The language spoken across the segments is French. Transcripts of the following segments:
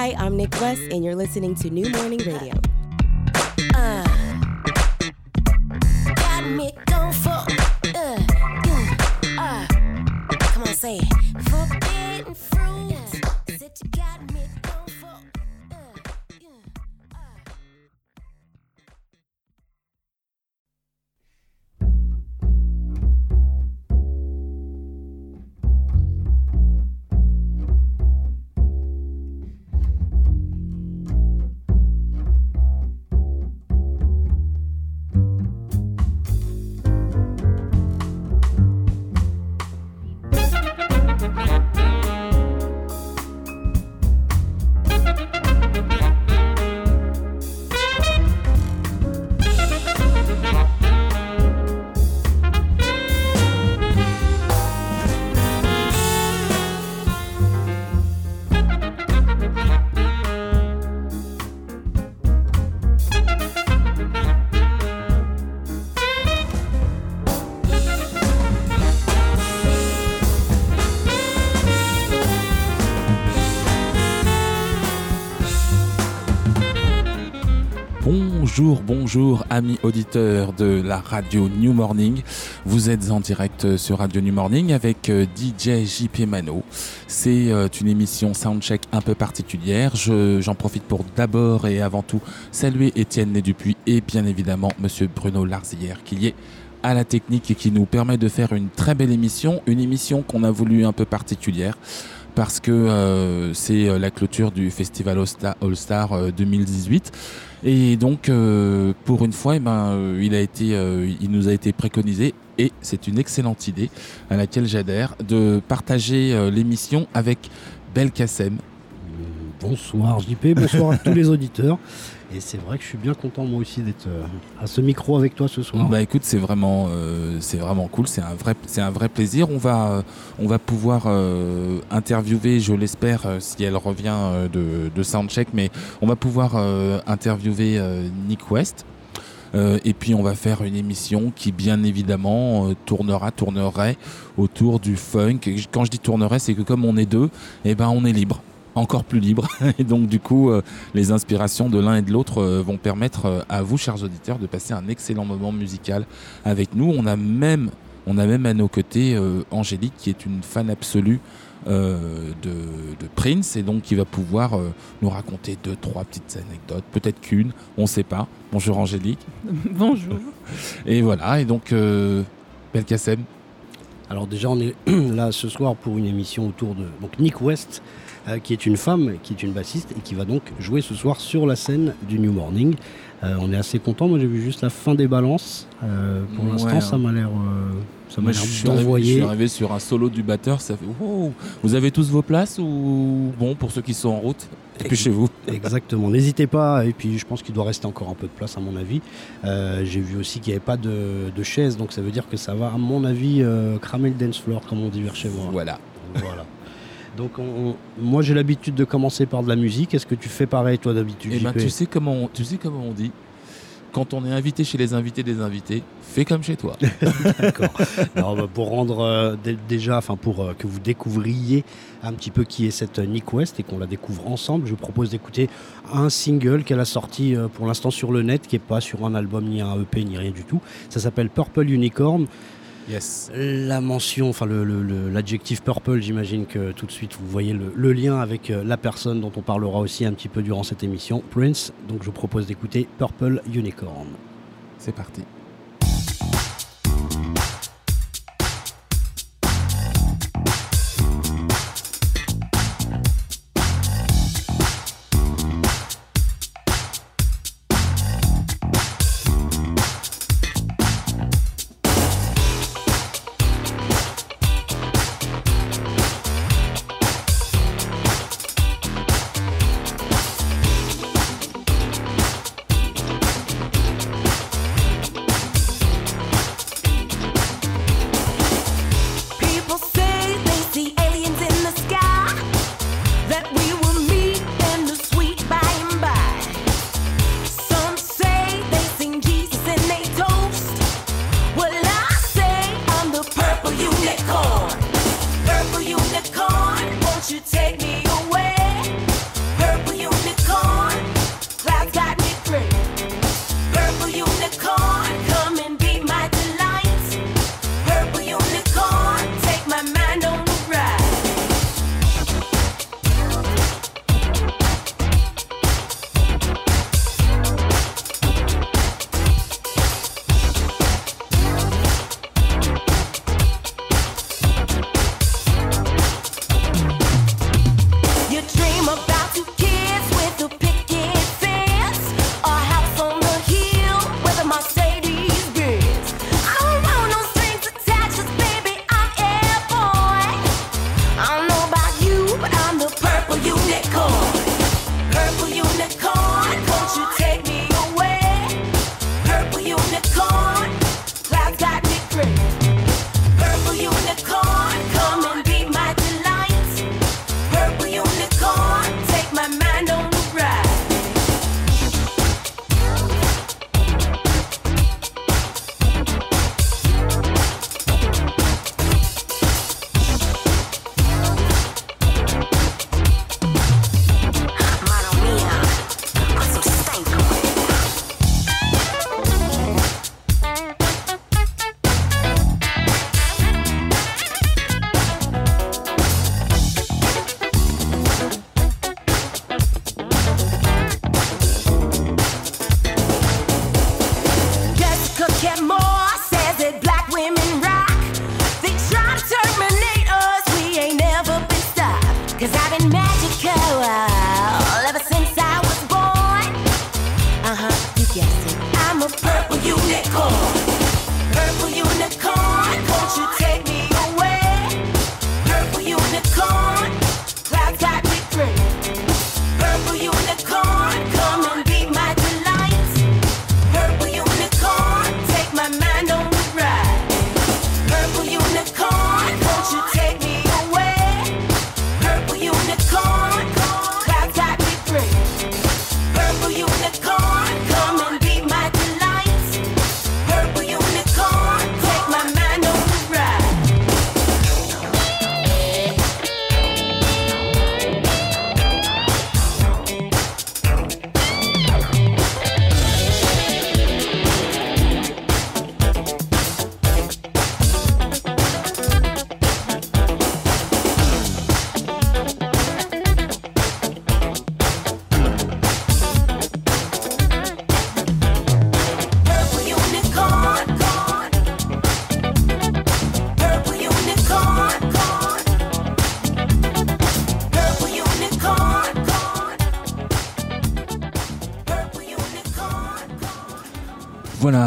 Hi, I'm Nick West, and you're listening to New Morning Radio. Uh, got me going for, uh, uh, uh, come on, say it. Forbidden fruit. Bonjour, amis auditeurs de la radio New Morning. Vous êtes en direct sur Radio New Morning avec euh, DJ JP Mano. C'est euh, une émission soundcheck un peu particulière. Je- J'en profite pour d'abord et avant tout saluer Étienne Né Dupuis et bien évidemment Monsieur Bruno Larzillière qui est à la technique et qui nous permet de faire une très belle émission, une émission qu'on a voulu un peu particulière parce que euh, c'est la clôture du festival All Star, All Star, euh, 2018 et donc euh, pour une fois eh ben, euh, il a été euh, il nous a été préconisé et c'est une excellente idée à laquelle j'adhère de partager l'émission avec Belkacem Bonsoir JP, bonsoir à tous les auditeurs. Et c'est vrai que je suis bien content moi aussi d'être euh, à ce micro avec toi ce soir. Bah écoute, c'est vraiment, euh, c'est vraiment cool, c'est un vrai, c'est un vrai plaisir. On va, on va pouvoir euh, interviewer, je l'espère, euh, si elle revient de, de Soundcheck, mais on va pouvoir interviewer Nick West. Et puis on va faire une émission qui bien évidemment tournera, tournerait autour du funk. Quand je dis tournerait, c'est que comme on est deux, eh ben on est libre, encore plus libre. Et donc du coup, euh, les inspirations de l'un et de l'autre euh, vont permettre euh, à vous, chers auditeurs, de passer un excellent moment musical avec nous. On a même, on a même à nos côtés euh, Angélique, qui est une fan absolue euh, de, de Prince, et donc qui va pouvoir euh, nous raconter deux, trois petites anecdotes, peut-être qu'une, on ne sait pas. Bonjour Angélique. Bonjour. Et voilà, et donc, euh, Belkacem, Alors déjà on est là ce soir pour une émission autour de donc Nick West, euh, qui est une femme, qui est une bassiste et qui va donc jouer ce soir sur la scène du New Morning. Euh, on est assez content. Moi j'ai vu juste la fin des balances. Euh, pour Ouais, l'instant hein. ça m'a l'air, ça m'a l'air je, suis arrivé, d'envoyer. sur un solo du batteur, ça fait wow. Vous avez tous vos places ou bon pour ceux qui sont en route Dépêchez-vous. Exactement, n'hésitez pas. Et puis je pense qu'il doit rester encore un peu de place à mon avis. Euh, J'ai vu aussi qu'il n'y avait pas de, de chaise, donc ça veut dire que ça va, à mon avis, euh, cramer le dance floor, comme on dit vers chez moi. Voilà. Voilà. Donc on- on- moi j'ai l'habitude de commencer par de la musique. Est-ce que tu fais pareil toi d'habitude Et ben tu sais comment on, tu sais comment on dit quand on est invité chez les invités des invités, fais comme chez toi. D'accord. Bah, pour rendre euh, dé- déjà, enfin pour euh, que vous découvriez un petit peu qui est cette euh, Nick West et qu'on la découvre ensemble, je vous propose d'écouter un single qu'elle a sorti euh, pour l'instant sur le net, qui est pas sur un album ni un EP ni rien du tout. Ça s'appelle Purple Unicorn. Yes. La mention, enfin le- le- le- l'adjectif purple, j'imagine que tout de suite vous voyez le, le lien avec euh, la personne dont on parlera aussi un petit peu durant cette émission, Prince. Donc je vous propose d'écouter Purple Unicorn. C'est parti. that we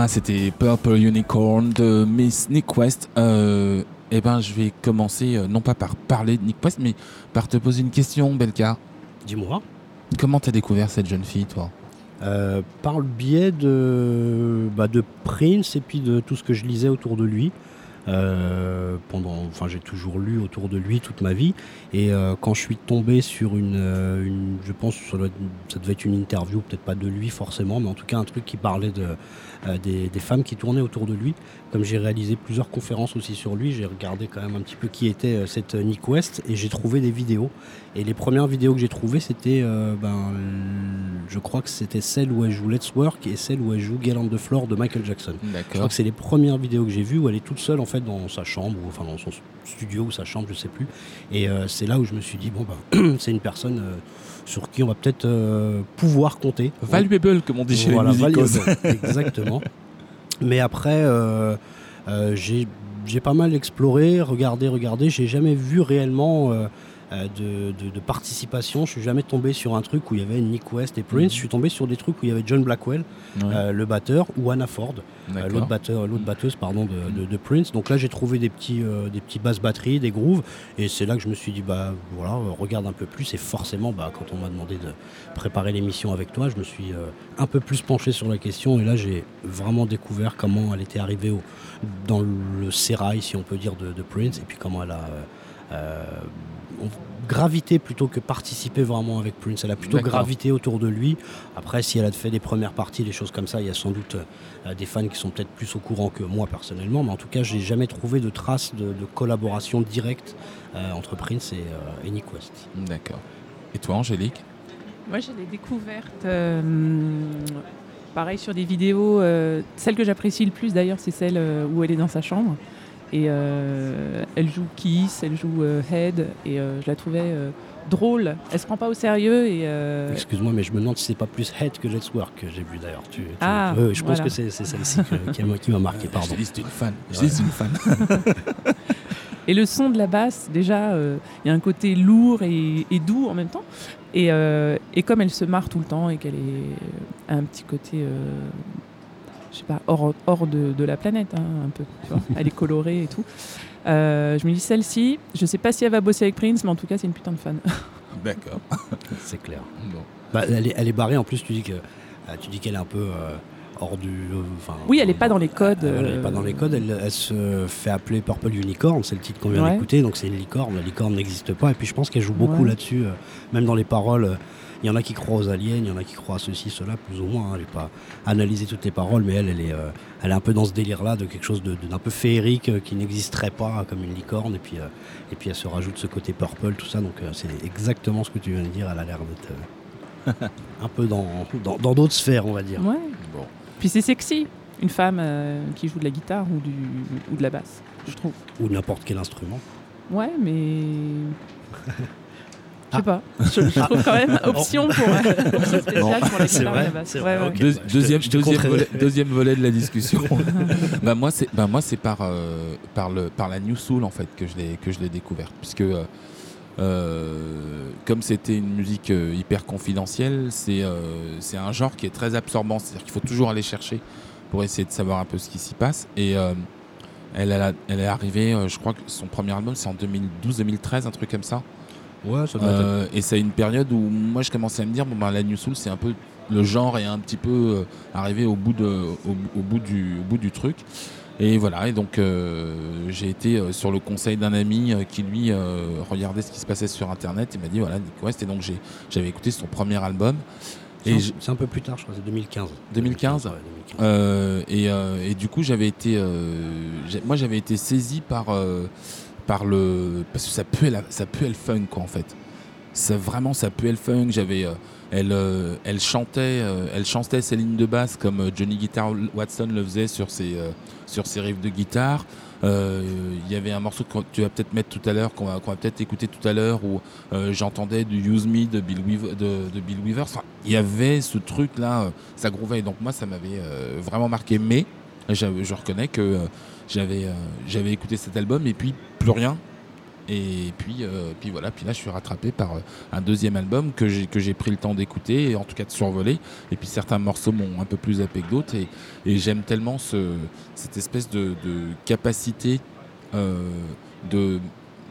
Voilà, c'était Purple Unicorn de Miss Nick West. Euh, eh ben, je vais commencer euh, non pas par parler de Nick West, mais par te poser une question, Belka. Dis-moi. Comment t'as découvert cette jeune fille, toi? Euh, par le biais de, bah, de Prince et puis de tout ce que je lisais autour de lui. Euh, pendant, enfin, j'ai toujours lu autour de lui toute ma vie. Et euh, quand je suis tombé sur une, euh, une- je pense que ça, doit ça devait être une interview, peut-être pas de lui forcément, mais en tout cas un truc qui parlait de, des, des femmes qui tournaient autour de lui. Comme j'ai réalisé plusieurs conférences aussi sur lui, j'ai regardé quand même un petit peu qui était euh, cette euh, Nick West et j'ai trouvé des vidéos. Et les premières vidéos que j'ai trouvées, c'était, euh, ben, je crois que c'était celle où elle joue Let's Work et celle où elle joue Get on the Floor de Michael Jackson. Je crois que c'est les premières vidéos que j'ai vues où elle est toute seule en fait dans sa chambre ou enfin dans son studio ou sa chambre, je sais plus. Et euh, c'est là où je me suis dit bon ben c'est une personne euh, sur qui on va peut-être euh, pouvoir compter. Valuable, comme on dit chez Voilà, les valuable, exactement. Mais après, euh, euh, j'ai j'ai pas mal exploré, regardé, regardé. J'ai jamais vu réellement de, de- de participation. Je suis jamais tombé sur un truc où il y avait Nick West et Prince. Mhm. Je suis tombé sur des trucs où il y avait John Blackwell, Ouais, euh, le batteur, ou Anna Ford, euh, l'autre batteur, l'autre batteuse pardon de, Prince. Donc là, j'ai trouvé des petits, euh, des petits basses batteries, des grooves, et c'est là que je me suis dit bah voilà, euh, regarde un peu plus. Et forcément, bah quand on m'a demandé de préparer l'émission avec toi, je me suis euh, un peu plus penché sur la question, et là, j'ai vraiment découvert comment elle était arrivée au, dans le sérail, si on peut dire, de, de Prince, et puis comment elle a euh, euh, gravité plutôt que participer vraiment avec Prince. Elle a plutôt gravité autour de lui. Après, si elle a fait des premières parties, des choses comme ça, il y a sans doute euh, des fans qui sont peut-être plus au courant que moi personnellement. Mais en tout cas, j'ai jamais trouvé de traces de, de collaboration directe euh, entre Prince et, euh, et Nick West. D'accord. Et toi, Angélique? Moi, j'ai des découvertes, euh, pareil sur des vidéos. euh, celle que j'apprécie le plus d'ailleurs, c'est celle où elle est dans sa chambre. Et euh, elle joue Kiss, elle joue euh, Head, et euh, je la trouvais euh, drôle. Elle se prend pas au sérieux et euh, Excuse-moi, mais je me demande si c'est pas plus Head que Let's Work que j'ai vu d'ailleurs. Tu- tu- Ah, je pense que c'est celle-ci qui m'a- qui m'a marqué. Pardon. Je c'est une fan. Je une fan. Et le son de la basse, déjà, euh, il y a un côté lourd et, et doux en même temps. Et, euh, et comme elle se marre tout le temps et qu'elle est a un petit côté, euh, je sais pas, hors, hors de, de la planète, hein, un peu. tu vois. elle est colorée et tout. Euh, je me dis, celle-ci, je sais pas si elle va bosser avec Prince, mais en tout cas, c'est une putain de fan. D'accord. C'est clair. Bon. Bah, elle, est, elle est barrée. En plus, tu dis que euh, tu dis qu'elle est un peu euh, hors du. euh, enfin, Oui, elle est pas dans les codes. Euh, elle n'est pas dans les codes. Elle, elle se fait appeler Purple Unicorn. C'est le titre qu'on vient Ouais. d'écouter. Donc c'est une licorne. La licorne n'existe pas. Et puis je pense qu'elle joue beaucoup Ouais. là-dessus. euh, même dans les paroles. Il y en a qui croient aux aliens, il y en a qui croient à ceci, cela, plus ou moins. hein. Je n'ai pas analysé toutes les paroles, mais elle, elle est, euh, elle est un peu dans ce délire-là de quelque chose d'un peu féerique euh, qui n'existerait pas comme une licorne. Et puis, euh, et puis elle se rajoute ce côté purple, tout ça. Donc c'est exactement ce que tu viens de dire. Elle a l'air d'être un peu dans dans- dans d'autres sphères, on va dire. Ouais. Bon. Puis c'est sexy, une femme qui joue de la guitare ou, du, ou de la basse, je trouve. Ou n'importe quel instrument. Ouais, mais. Je Ah. sais pas. Je, je trouve quand même option pour, euh, option spéciale pour et vrai, ouais. Deux- deuxième, deuxième, volet, deuxième volet de la discussion. bah moi c'est bah moi c'est par euh, par le par la New Soul en fait que je l'ai que je l'ai découverte puisque euh, euh, comme c'était une musique euh, hyper confidentielle, c'est euh, c'est un genre qui est très absorbant. C'est-à-dire qu'il faut toujours aller chercher pour essayer de savoir un peu ce qui s'y passe. Et euh, elle, elle, a- elle est arrivée, euh, je crois que son premier album, c'est en 2012-2013, un truc comme ça. Ouais, ça Euh, et c'est une période où moi je commençais à me dire bon ben la New Soul c'est un peu le genre est un petit peu euh, arrivé au bout de au, au bout du au bout du truc et voilà et donc euh, j'ai été euh, sur le conseil d'un ami euh, qui lui regardait ce qui se passait sur internet et m'a dit voilà Nick West et donc j'ai j'avais écouté son premier album c'est et un- je- c'est un peu plus tard, je crois, c'est 2015. 2015? Ouais, 2015. Euh, et, et du coup, j'avais été, moi, j'avais été saisi par, par le, parce que ça puait, la- ça puait le funk, quoi, en fait. Ça vraiment, ça puait le funk. J'avais, euh, elle, euh, elle chantait, euh, elle chantait ses lignes de basse comme euh, Johnny Guitar Watson le faisait sur ses, sur ses riffs de guitare. Il y avait un morceau que tu vas peut-être mettre tout à l'heure, qu'on va, qu'on va peut-être écouter tout à l'heure, où j'entendais du Use Me de Bill Weaver. Il y avait ce truc-là, euh, ça grouvait. Donc moi, ça m'avait vraiment marqué. Mais je reconnais que j'avais euh, j'avais écouté cet album et puis plus rien. Et puis, euh, puis voilà, puis là je suis rattrapé par euh, un deuxième album que j'ai pris le temps d'écouter, en tout cas de survoler. Et puis certains morceaux m'ont un peu plus zappé que d'autres. Et, j'aime tellement ce, cette espèce de, capacité de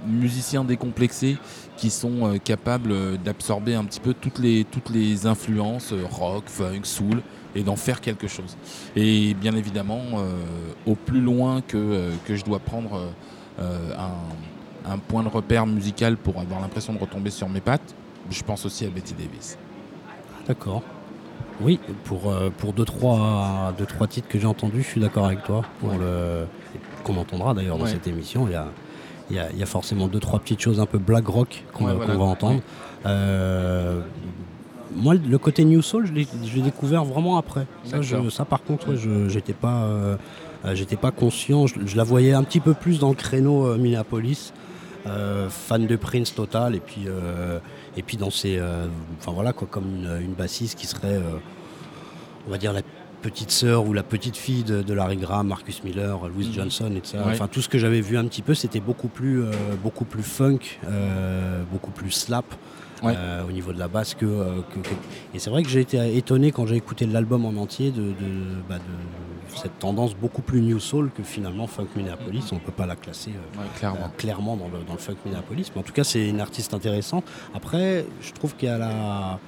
musiciens décomplexés qui sont capables d'absorber un petit peu toutes les, toutes les influences rock, funk, soul et d'en faire quelque chose. Et bien évidemment, euh, au plus loin que, euh, que je dois prendre euh, un, un point de repère musical pour avoir l'impression de retomber sur mes pattes, je pense aussi à Betty Davis. D'accord. Oui, pour, euh, pour deux, trois, deux, trois titres que j'ai entendus, je suis d'accord avec toi. Pour Ouais. le Qu'on entendra d'ailleurs dans Ouais. cette émission, il y a, y, a, y a forcément deux, trois petites choses un peu black rock qu'on Ouais, va, voilà. qu'on va entendre. Euh, moi, le côté New Soul, je l'ai découvert vraiment après. Ça, je- D'accord. ça, par contre, ouais, je j'étais pas, euh, euh, j'étais pas conscient. Je, je la voyais un petit peu plus dans le créneau euh, Minneapolis. Euh, fan de Prince total et puis et puis dans ces enfin voilà quoi comme une, une bassiste qui serait on va dire la petite sœur ou la petite fille de, de Larry Graham, Marcus Miller, Louis Mhm. Johnson et tout ça. Ouais. Enfin tout ce que j'avais vu un petit peu c'était beaucoup plus beaucoup plus funk, beaucoup plus slap. Ouais. euh, au niveau de la basse que, euh, que- que- et c'est vrai que j'ai été étonné quand j'ai écouté l'album en entier de, de, bah, de cette tendance beaucoup plus new soul que finalement funk Minneapolis on peut pas la classer euh, Ouais, euh, clairement. clairement dans le, dans le funk Minneapolis. Mais en tout cas, c'est une artiste intéressante. Après, je trouve qu'il y a la.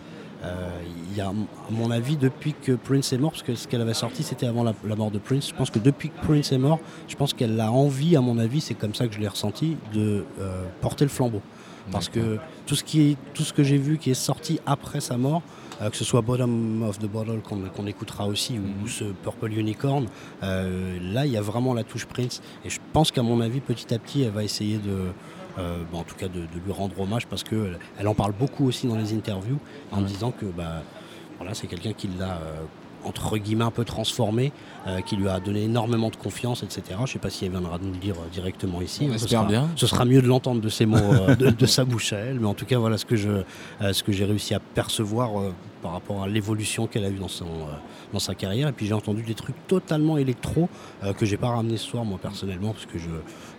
euh, il y a, à mon avis, depuis que Prince est mort, parce que ce qu'elle avait sorti, c'était avant la, la mort de Prince. Je pense que depuis que Prince est mort, je pense qu'elle a envie, à mon avis, c'est comme ça que je l'ai ressenti, de euh, porter le flambeau. Parce que tout ce, qui est, tout ce que j'ai vu qui est sorti après sa mort, euh, que ce soit Bottom of the Bottle qu'on écoutera aussi, ou, Mhm. ce Purple Unicorn, euh, là il y a vraiment la touche Prince. Et je pense qu'à mon avis, petit à petit, elle va essayer de, euh, bah, en tout cas, de, de lui rendre hommage parce qu'elle elle en parle beaucoup aussi dans les interviews en Ouais. disant que bah, voilà, c'est quelqu'un qui l'a entre guillemets un peu transformé, euh, qui lui a donné énormément de confiance, etc. Je ne sais pas si elle viendra nous le dire euh, directement ici. On hein, ce espère sera- bien. Ce sera mieux de l'entendre de ses mots, euh, de, de sa bouche à elle. Mais en tout cas, voilà ce que je, ce que j'ai réussi à percevoir par rapport à l'évolution qu'elle a eue dans, son, euh, dans sa carrière. Et puis j'ai entendu des trucs totalement électro euh, que j'ai pas ramené ce soir moi personnellement parce que je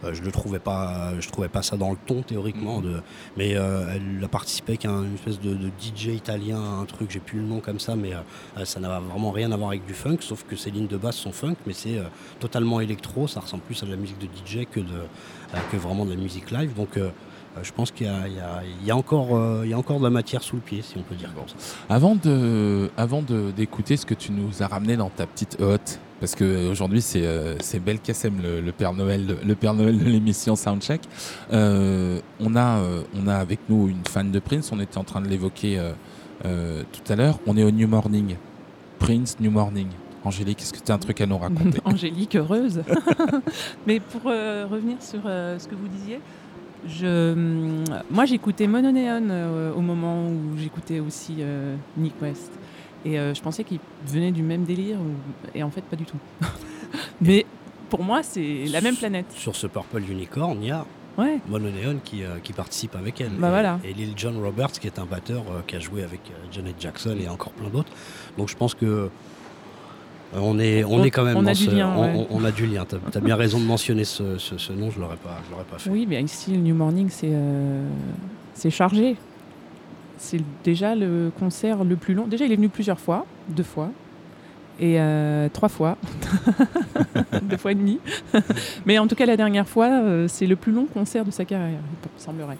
euh, je le trouvais pas je trouvais pas ça dans le ton théoriquement Mhm. de mais elle a participé avec un- une espèce de, de DJ italien un truc j'ai plus le nom comme ça mais ça n'a vraiment rien à voir avec du funk sauf que ses lignes de basse sont funk mais c'est totalement électro ça ressemble plus à de la musique de DJ que de que vraiment de la musique live donc je pense qu'il y a, il y a- il y a encore, euh, il y a encore de la matière sous le pied, si on peut dire comme ça. Avant de, avant de- d'écouter ce que tu nous as ramené dans ta petite hotte, parce que aujourd'hui c'est euh, c'est Belkacem le, le Père Noël, de- le Père Noël de l'émission Soundcheck. Euh, on a, euh, on a avec nous une fan de Prince. On était en train de l'évoquer euh, euh, tout à l'heure. On est au New Morning. Prince New Morning. Angélique, est-ce que tu as un truc à nous raconter? Angélique heureuse. Mais pour euh, revenir sur euh, ce que vous disiez, je, hum, moi j'écoutais Mononeon euh, au moment où j'écoutais aussi euh, Nick West. Et euh, je pensais qu'il venait du même délire, ou- et en fait pas du tout. Mais pour moi c'est la même planète. Sur ce Purple Unicorn, il y a Ouais, Mononeon qui, qui participe avec elle. Bah et, voilà. et Lil John Roberts qui est un batteur qui a joué avec Janet Jackson et encore plein d'autres. Donc je pense que on est, on On- est quand même on a ce- lien, on, ouais. on- on a du lien. T'as as bien raison de mentionner ce, ce- ce nom, je l'aurais pas, je l'aurais pas fait. oui, mais ici le New Morning c'est euh, c'est chargé. c'est déjà le concert le plus long. Déjà, il est venu plusieurs fois, deux fois, et euh, trois fois, deux fois et demi. Mais en tout cas, la dernière fois, euh, c'est le plus long concert de sa carrière, il semblerait.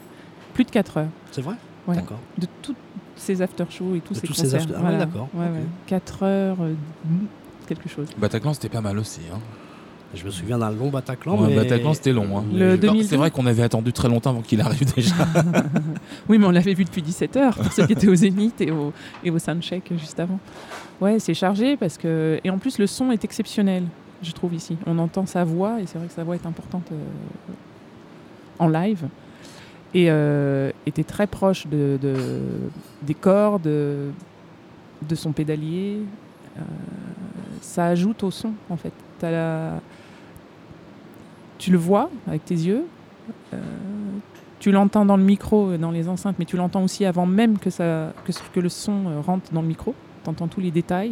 Plus de 4 heures. C'est vrai? Ouais. D'accord. De tous ces after-shows et tous De ces tous ces concerts. after- ah ouais, d'accord, Ouais. 4 heures, euh, quelque chose. Bataclan, c'était pas mal aussi. Hein. Je me souviens d'un long Bataclan. Ouais, mais... Bataclan, c'était long. Hein. mais Le je- deux- Alors, 2012. C'est vrai qu'on avait attendu très longtemps avant qu'il arrive déjà. Oui, mais on l'avait vu depuis 17 heures, pour ceux qui étaient au Zénith et au, et au Soundcheck juste avant. Ouais, c'est chargé parce que. Et en plus, le son est exceptionnel, je trouve, ici. On entend sa voix, et c'est vrai que sa voix est importante euh, en live. Et euh, était très proche de, de- des cordes, de, de son pédalier. Euh, ça ajoute au son, en fait. Tu le vois avec tes yeux. euh, tu l'entends dans le micro, euh, dans les enceintes, mais tu l'entends aussi avant même que, le son euh, rentre dans le micro. Tu entends tous les détails.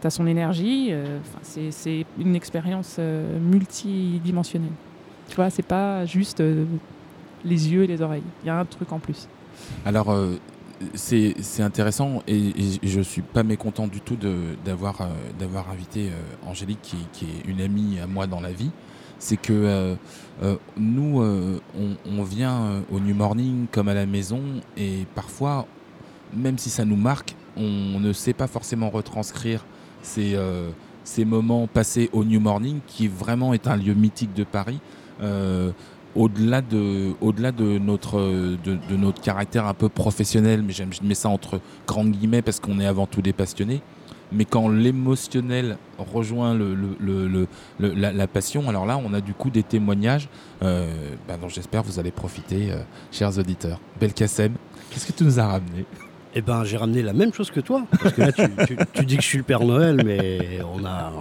Tu as son énergie. euh, c'est- une expérience multidimensionnelle. Tu vois, c'est pas juste les yeux et les oreilles. Il y a un truc en plus. Alors, c'est c'est intéressant et, et je suis pas mécontent du tout de- d'avoir euh, d'avoir invité euh, Angélique, qui, qui est une amie à moi dans la vie. C'est que euh, nous, on, on vient au New Morning comme à la maison et parfois, même si ça nous marque, on ne sait pas forcément retranscrire ces, ces moments passés au New Morning, qui vraiment est un lieu mythique de Paris. Euh, au-delà de, notre, caractère un peu professionnel, mais j'aime, je mets ça entre grandes guillemets parce qu'on est avant tout des passionnés. Mais quand l'émotionnel rejoint la passion, alors là, on a du coup des témoignages euh, bah, dont j'espère vous allez profiter, euh, chers auditeurs. Belkacem, qu'est-ce que tu nous as ramené? Eh ben, j'ai ramené la même chose que toi. Parce que là, tu, tu- tu dis que je suis le Père Noël, mais on a,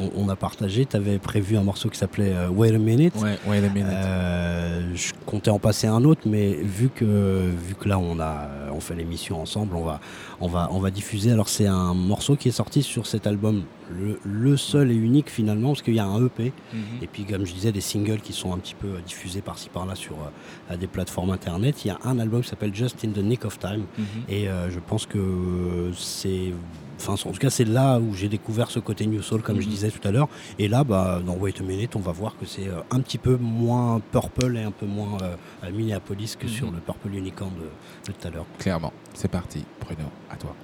on, on a partagé. Tu avais prévu un morceau qui s'appelait euh, Wait a Minute. Ouais, ouais, les minutes. Euh, je comptais en passer un autre, mais vu que, vu que là on, a, on fait l'émission ensemble, on va, on, va, on va diffuser. Alors c'est un morceau qui est sorti sur cet album, le, le seul et unique finalement, parce qu'il y a un EP, Mhm. et puis comme je disais, des singles qui sont un petit peu euh, diffusés par-ci par-là sur euh, des plateformes internet. Il y a un album qui s'appelle Just in the Nick of Time, Mhm. et euh, je pense que c'est... Enfin, en tout cas, c'est là où j'ai découvert ce côté New Soul, comme je Mhm. disais tout à l'heure. Et là, bah, dans Wait a Minute, on va voir que c'est un petit peu moins Purple et un peu moins euh, à Minneapolis que sur le Purple Unicorn de, de tout à l'heure. Clairement, c'est parti. Bruno, à toi.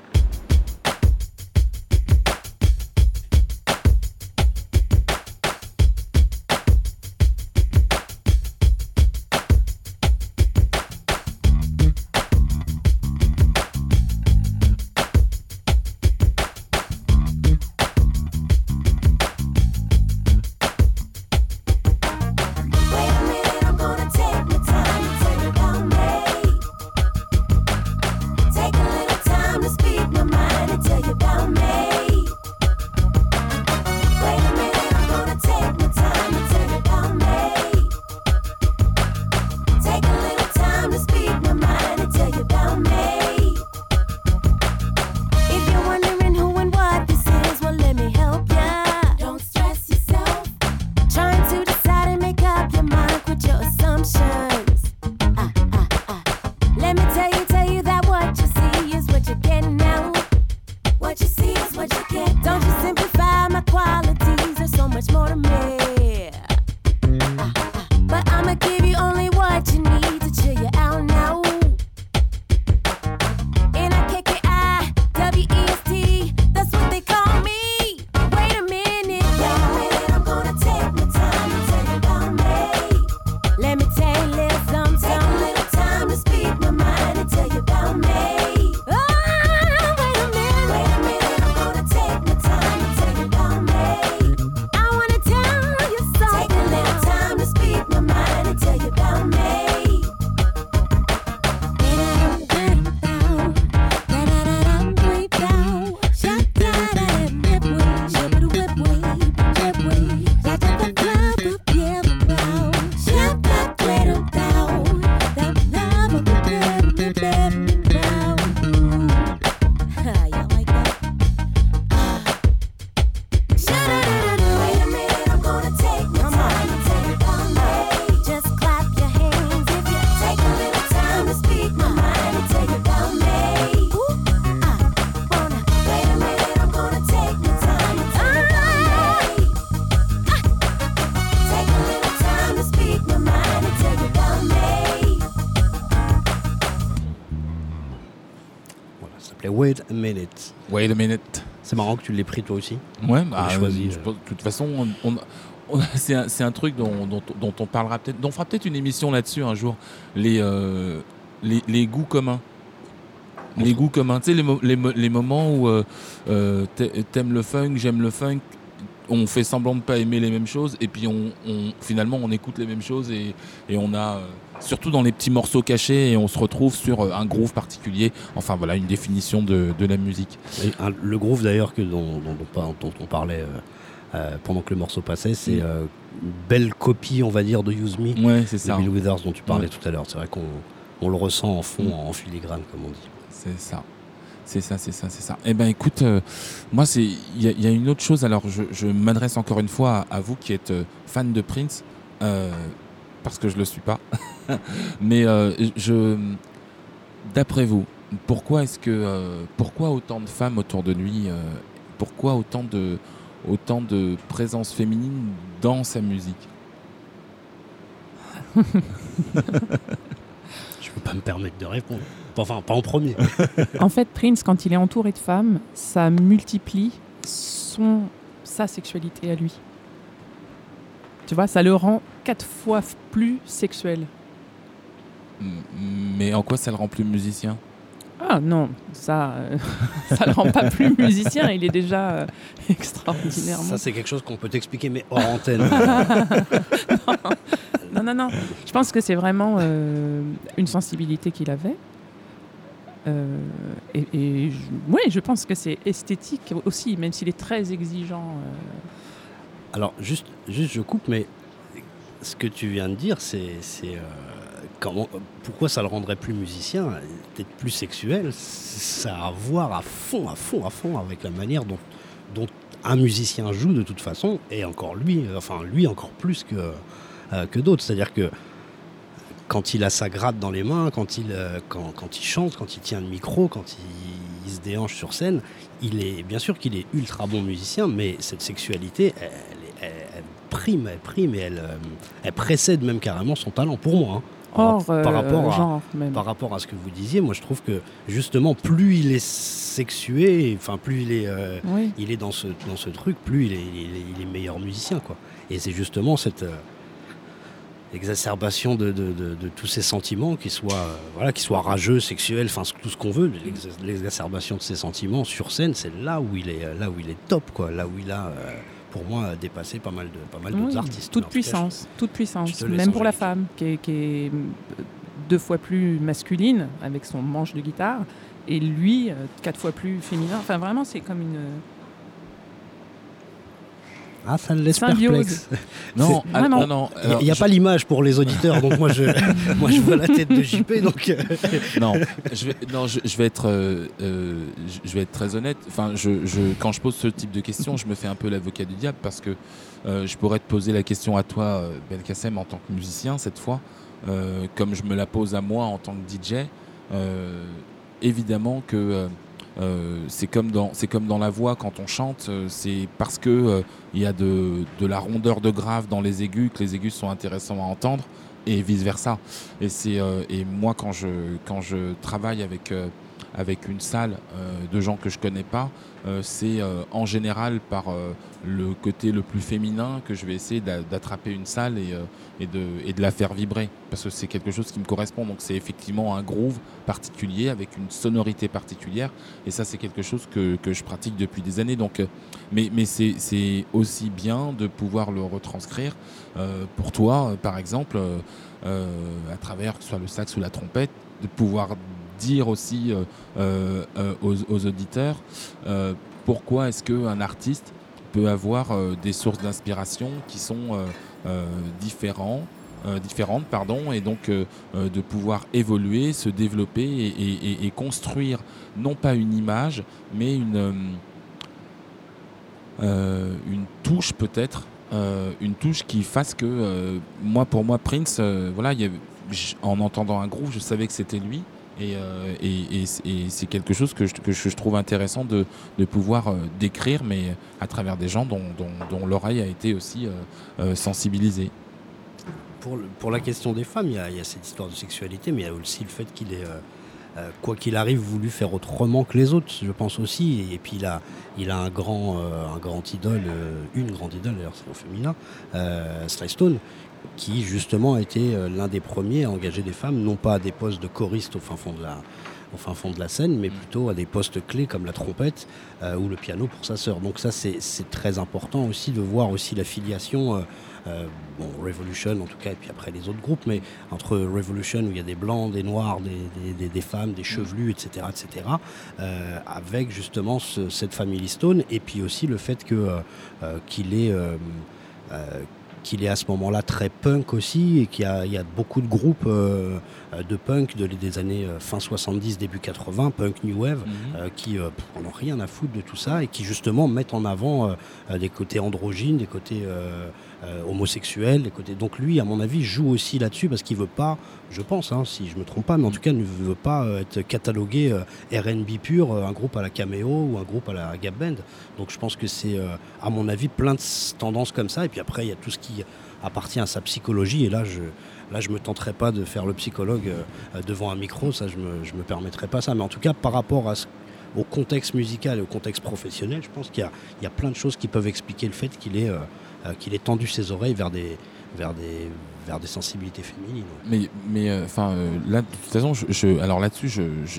Wait a minute. C'est marrant que tu l'aies pris toi aussi. Ouais, bah, choisi, je euh. de toute façon, on- on- on- c'est un, truc dont, dont- dont on parlera peut-être, dont on fera peut-être une émission là-dessus un jour. Les, euh, les, les goûts communs. Les goûts communs. Tu sais, les, mo- les, mo- les moments où euh, t'a- t'aimes le funk, j'aime le funk, on fait semblant de pas aimer les mêmes choses, et puis on, on- finalement on écoute les mêmes choses, et, et on a, euh, surtout dans les petits morceaux cachés, et on se retrouve sur euh, un groove particulier. Enfin voilà, une définition de, de la musique. Et un- le groove d'ailleurs que dont, on parlait euh, euh, pendant que le morceau passait, c'est Mm. euh, une belle copie, on va dire, de Use Me Ouais, c'est de ça. Bill Withers dont tu parlais Ouais. tout à l'heure. C'est vrai qu'on on le ressent en fond, Mm. en filigrane, comme on dit. C'est ça. C'est ça, c'est ça, c'est ça. Eh ben écoute, euh, moi c'est, il y, a- il y a une autre chose. Alors je, je m'adresse encore une fois à, à vous qui êtes fan de Prince, euh, parce que je le suis pas. Mais euh, je, d'après vous, pourquoi est-ce que, euh, pourquoi autant de femmes autour de lui euh, Pourquoi autant de, autant de présence féminine dans sa musique? Je peux pas me permettre de répondre. Enfin, pas en premier. En fait, Prince, quand il est entouré de femmes, ça multiplie son, sa sexualité à lui. Tu vois, ça le rend quatre fois plus sexuel. Mais en quoi ça le rend plus musicien? Ah non, ça, euh, ça le rend pas plus musicien. Il est déjà euh, extraordinairement. Ça, c'est quelque chose qu'on peut t'expliquer, mais hors antenne. Non, non, non. Je pense que c'est vraiment euh, une sensibilité qu'il avait. Euh, et et je, ouais, je pense que c'est esthétique aussi, même s'il est très exigeant. euh. Alors, juste, juste, je coupe, mais ce que tu viens de dire, c'est. Pourquoi ça le rendrait plus musicien, peut-être plus sexuel Ça a à voir à fond, à fond, à fond avec la manière dont, un musicien joue de toute façon, et encore lui, euh, enfin lui encore plus que, euh, que d'autres. C'est-à-dire que quand il a sa gratte dans les mains, quand il, euh, quand, quand il chante, quand il tient le micro, quand il, se déhanche sur scène, il est bien sûr qu'il est ultra bon musicien, mais cette sexualité, elle, prime, elle prime et elle, elle précède même carrément son talent pour moi. hein. Par, par euh, rapport à, genre même. par rapport à ce que vous disiez, moi je trouve que justement plus il est sexué, enfin plus il est, euh, Oui. il est dans ce, dans ce truc, plus il est, il est, il est meilleur musicien. Quoi. Et c'est justement cette euh, exacerbation de, de- de- de tous ces sentiments, qu'ils soient, euh, voilà, qu'ils soient rageux, sexuels, enfin tout ce qu'on veut, l'ex- l'exacerbation de ces sentiments sur scène, c'est là où il est, là où il est top, quoi, là où il a, euh, pour moi, dépassé pas mal de, pas mal d'autres Oui, artistes. Toute cas, puissance, toute puissance. Même pour la femme, qui est, qui est, euh, deux fois plus masculine avec son manche de guitare, et lui euh, quatre fois plus féminin. Enfin, vraiment, c'est comme une. Ah, ça le laisse perplexe. Non, ah, vraiment- non, non, Il n'y a je- pas l'image pour les auditeurs, donc moi je, moi je vois la tête de JP, donc euh, non, je vais, non, je, je vais être, euh, euh, je- je vais être très honnête. Enfin, je, je- quand je pose ce type de questions, je me fais un peu l'avocat du diable parce que euh, je pourrais te poser la question à toi, Belkacem, en tant que musicien cette fois, euh, comme je me la pose à moi en tant que DJ. Euh, évidemment que euh, c'est comme dans c'est comme dans la voix quand on chante, euh, c'est parce que euh, il y a de, de la rondeur de grave dans les aigus que les aigus sont intéressants à entendre et vice versa. Et c'est et moi quand je quand je travaille avec avec une salle de gens que je connais pas, c'est euh, en général par euh, le côté le plus féminin que je vais essayer d'a- d'attraper une salle et, euh, de, la faire vibrer parce que c'est quelque chose qui me correspond. Donc c'est effectivement un groove particulier avec une sonorité particulière et ça c'est quelque chose que, je pratique depuis des années. Donc, euh, mais c'est aussi bien de pouvoir le retranscrire euh, pour toi, euh, par exemple, euh, euh, à travers que ce soit le sax ou la trompette, de pouvoir dire aussi euh, euh, euh, aux, auditeurs pourquoi est-ce qu'un artiste peut avoir des sources d'inspiration qui sont différents, différentes pardon, et donc de pouvoir évoluer, se développer et, construire non pas une image, mais une, une touche peut-être, une touche qui fasse que moi pour moi Prince, voilà, en entendant un groove, je savais que c'était lui. Et, euh, et- c'est quelque chose que je, trouve intéressant de, pouvoir euh, décrire, mais à travers des gens dont, l'oreille a été aussi euh, sensibilisée. pour, la question des femmes, il y, a, cette histoire de sexualité, mais il y a aussi le fait qu'il est, quoi qu'il arrive, voulu faire autrement que les autres, je pense aussi. Et, puis il a, un grand, un grand idole, une grande idole d'ailleurs, c'est au féminin, Sly Stone, qui justement a été euh, l'un des premiers à engager des femmes, non pas à des postes de choristes au fin fond de la, au fin fond de la scène, mais plutôt à des postes clés comme la trompette euh, ou le piano pour sa sœur. Donc ça, c'est très important aussi de voir aussi la filiation. euh, euh, bon, Revolution en tout cas, et puis après les autres groupes, mais entre Revolution où il y a des blancs, des noirs, des, des- des- des femmes, des chevelus, etc., etc., euh, avec justement ce- cette famille Stone, et puis aussi le fait que euh, qu'il est qu'il est à ce moment-là très punk aussi et qu'il y a, il y a beaucoup de groupes euh, de punk de, des années euh, fin 70, début 80, punk new wave, qui euh, pff, en ont rien à foutre de tout ça et qui justement mettent en avant des côtés androgynes, des côtés homosexuels, des côtés. Donc lui, à mon avis, joue aussi là-dessus parce qu'il veut pas, je pense, hein, si je me trompe pas, mais en tout cas, ne veut pas euh, être catalogué euh, R&B pur, euh, un groupe à la Cameo ou un groupe à la Gap Band. Donc je pense que c'est, à mon avis, plein de tendances comme ça. Et puis après, il y a tout ce qui appartient à sa psychologie. Et là, je là, je me tenterai pas de faire le psychologue devant un micro. Ça, je me, je me permettrai pas ça. Mais en tout cas, par rapport au contexte musical et au contexte professionnel, je pense qu'il y y a plein de choses qui peuvent expliquer le fait qu'il ait, qu'il ait tendu ses oreilles vers des, vers des, vers des sensibilités féminines. Mais, mais euh, enfin, euh, là, de toute façon, alors là-dessus,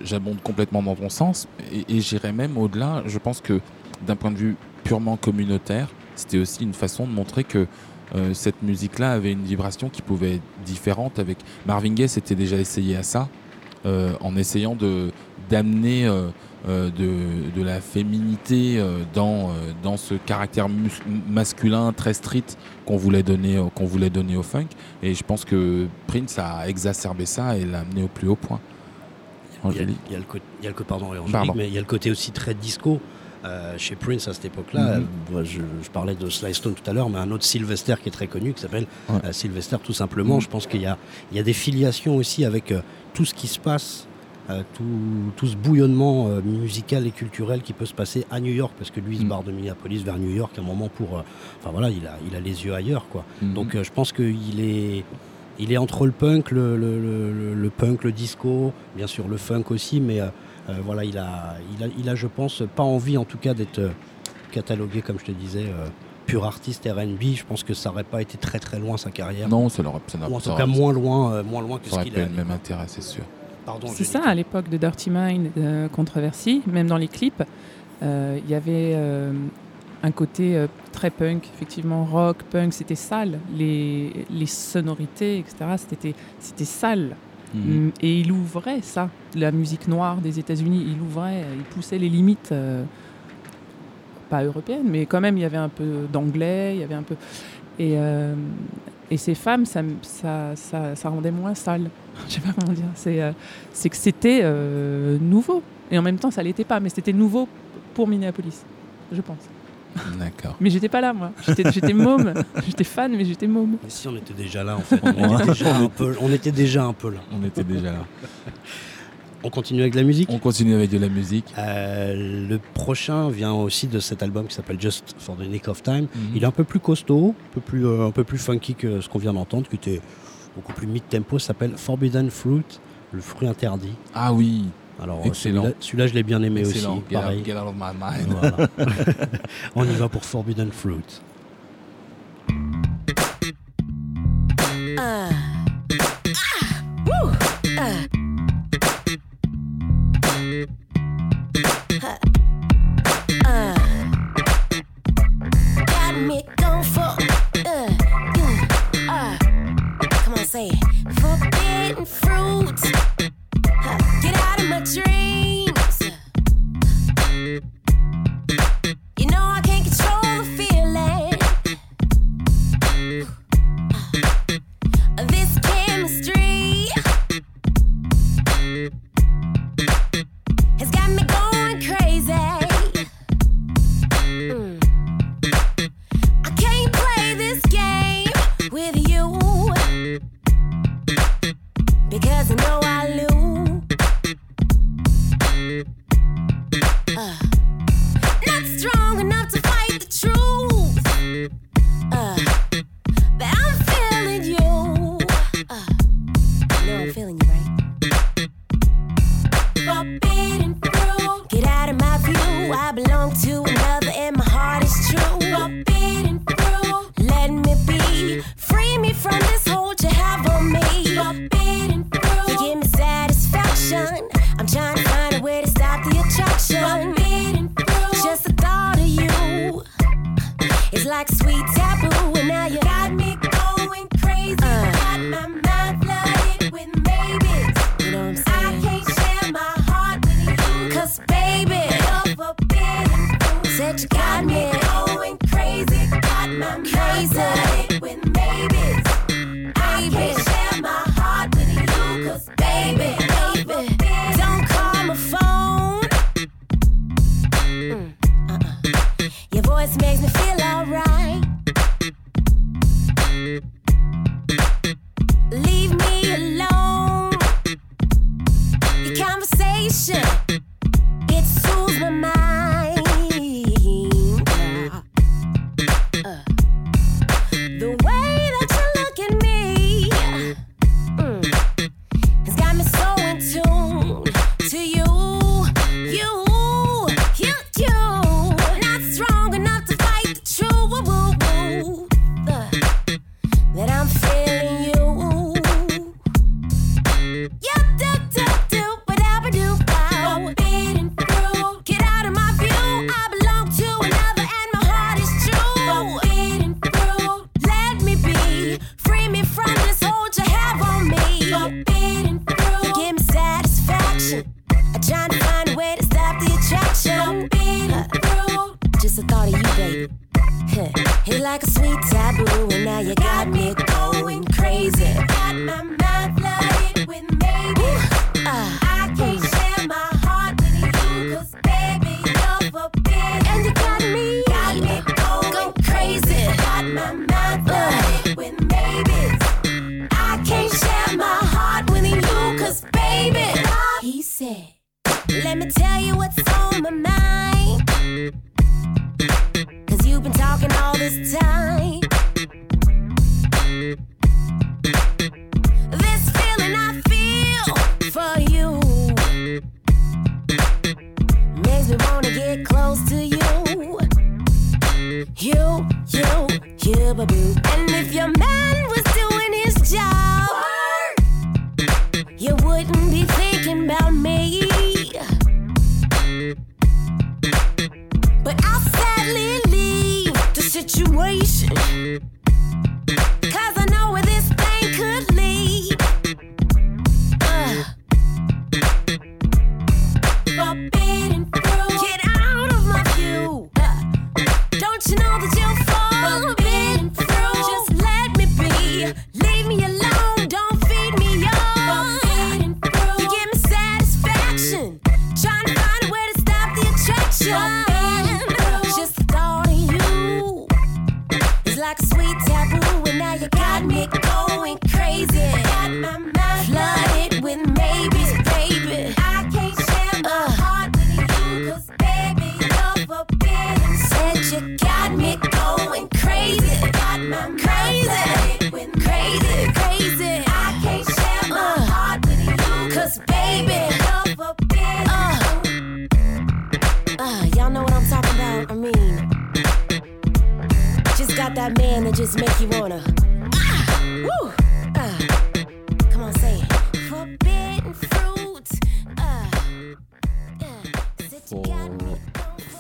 j'abonde complètement dans ton sens, et, et j'irai même au-delà. Je pense que d'un point de vue purement communautaire, c'était aussi une façon de montrer que euh, cette musique-là avait une vibration qui pouvait être différente. Avec Marvin Gaye, s'était déjà essayé à ça, en essayant de d'amener de, de la féminité euh, dans, euh, dans ce caractère masculin très strict qu'on voulait donner qu'on voulait donner au funk. Et je pense que Prince a exacerbé ça et l'a amené au plus haut point. Il y a, Angélique. il y a le côté, il y a le côté- pardon, Angélique, Pardon. mais il y a le côté aussi très disco. euh, chez Prince à cette époque-là, Mhm. Euh, moi, je, je parlais de Sly Stone tout à l'heure, mais un autre Sylvester qui est très connu, qui s'appelle Ouais. euh, Sylvester tout simplement. Mhm. Je pense qu'il y a, il y a des filiations aussi avec euh, tout ce qui se passe, euh, tout, tout ce bouillonnement euh, musical et culturel qui peut se passer à New York, parce que lui, il se Mhm. barre de Minneapolis vers New York à un moment pour... euh, Enfin voilà, il a, il a les yeux ailleurs, quoi. Mhm. Donc euh, je pense qu'il est, il est entre le punk, le, le- le- le- le punk, le disco, bien sûr le funk aussi, mais euh, euh, voilà, il a, il, a, il a, je pense, pas envie en tout cas d'être euh, catalogué, comme je te disais, euh, pur artiste R&B. Je pense que ça n'aurait pas été très très loin sa carrière. non, ça n'aurait Ou en tout cas moins loin, euh, moins loin que ça ce qu'il pas a. le même intérêt, c'est sûr. Pardon. C'est ça, à l'époque de Dirty Mind, de Controversy, même dans les clips, euh, il y avait euh, un côté euh, très punk, effectivement, rock, punk, c'était sale. Les, les sonorités, etc., c'était c'était sale. Mhm. Mm, Et il ouvrait ça, la musique noire des États-Unis, il ouvrait, il poussait les limites, euh, pas européennes, mais quand même, il y avait un peu d'anglais, il y avait un peu. Et, euh, et ces femmes, ça, ça, ça, ça rendait moins sale. Je sais pas comment dire. C'est euh, c'est que c'était euh, nouveau. Et en même temps, ça l'était pas, mais c'était nouveau pour Minneapolis, je pense. D'accord. Mais j'étais pas là, moi. J'étais j'étais môme. J'étais fan, mais j'étais môme. Mais si on était déjà là en fait, on était déjà un peu, on était déjà un peu là. On était déjà là. On continue avec la musique. On continue avec de la musique. Euh, le prochain vient aussi de cet album qui s'appelle Just for the Nick of Time. Mhm. Il est un peu plus costaud, un peu plus, euh, un peu plus funky que ce qu'on vient d'entendre, qui était beaucoup plus mid-tempo. Ça s'appelle Forbidden Fruit, le fruit interdit. Ah oui, Alors euh, Excellent. celui-là, je l'ai bien aimé excellent. aussi. Get out, Pareil. get out of my mind. Voilà. On y va pour Forbidden Fruit. Uh.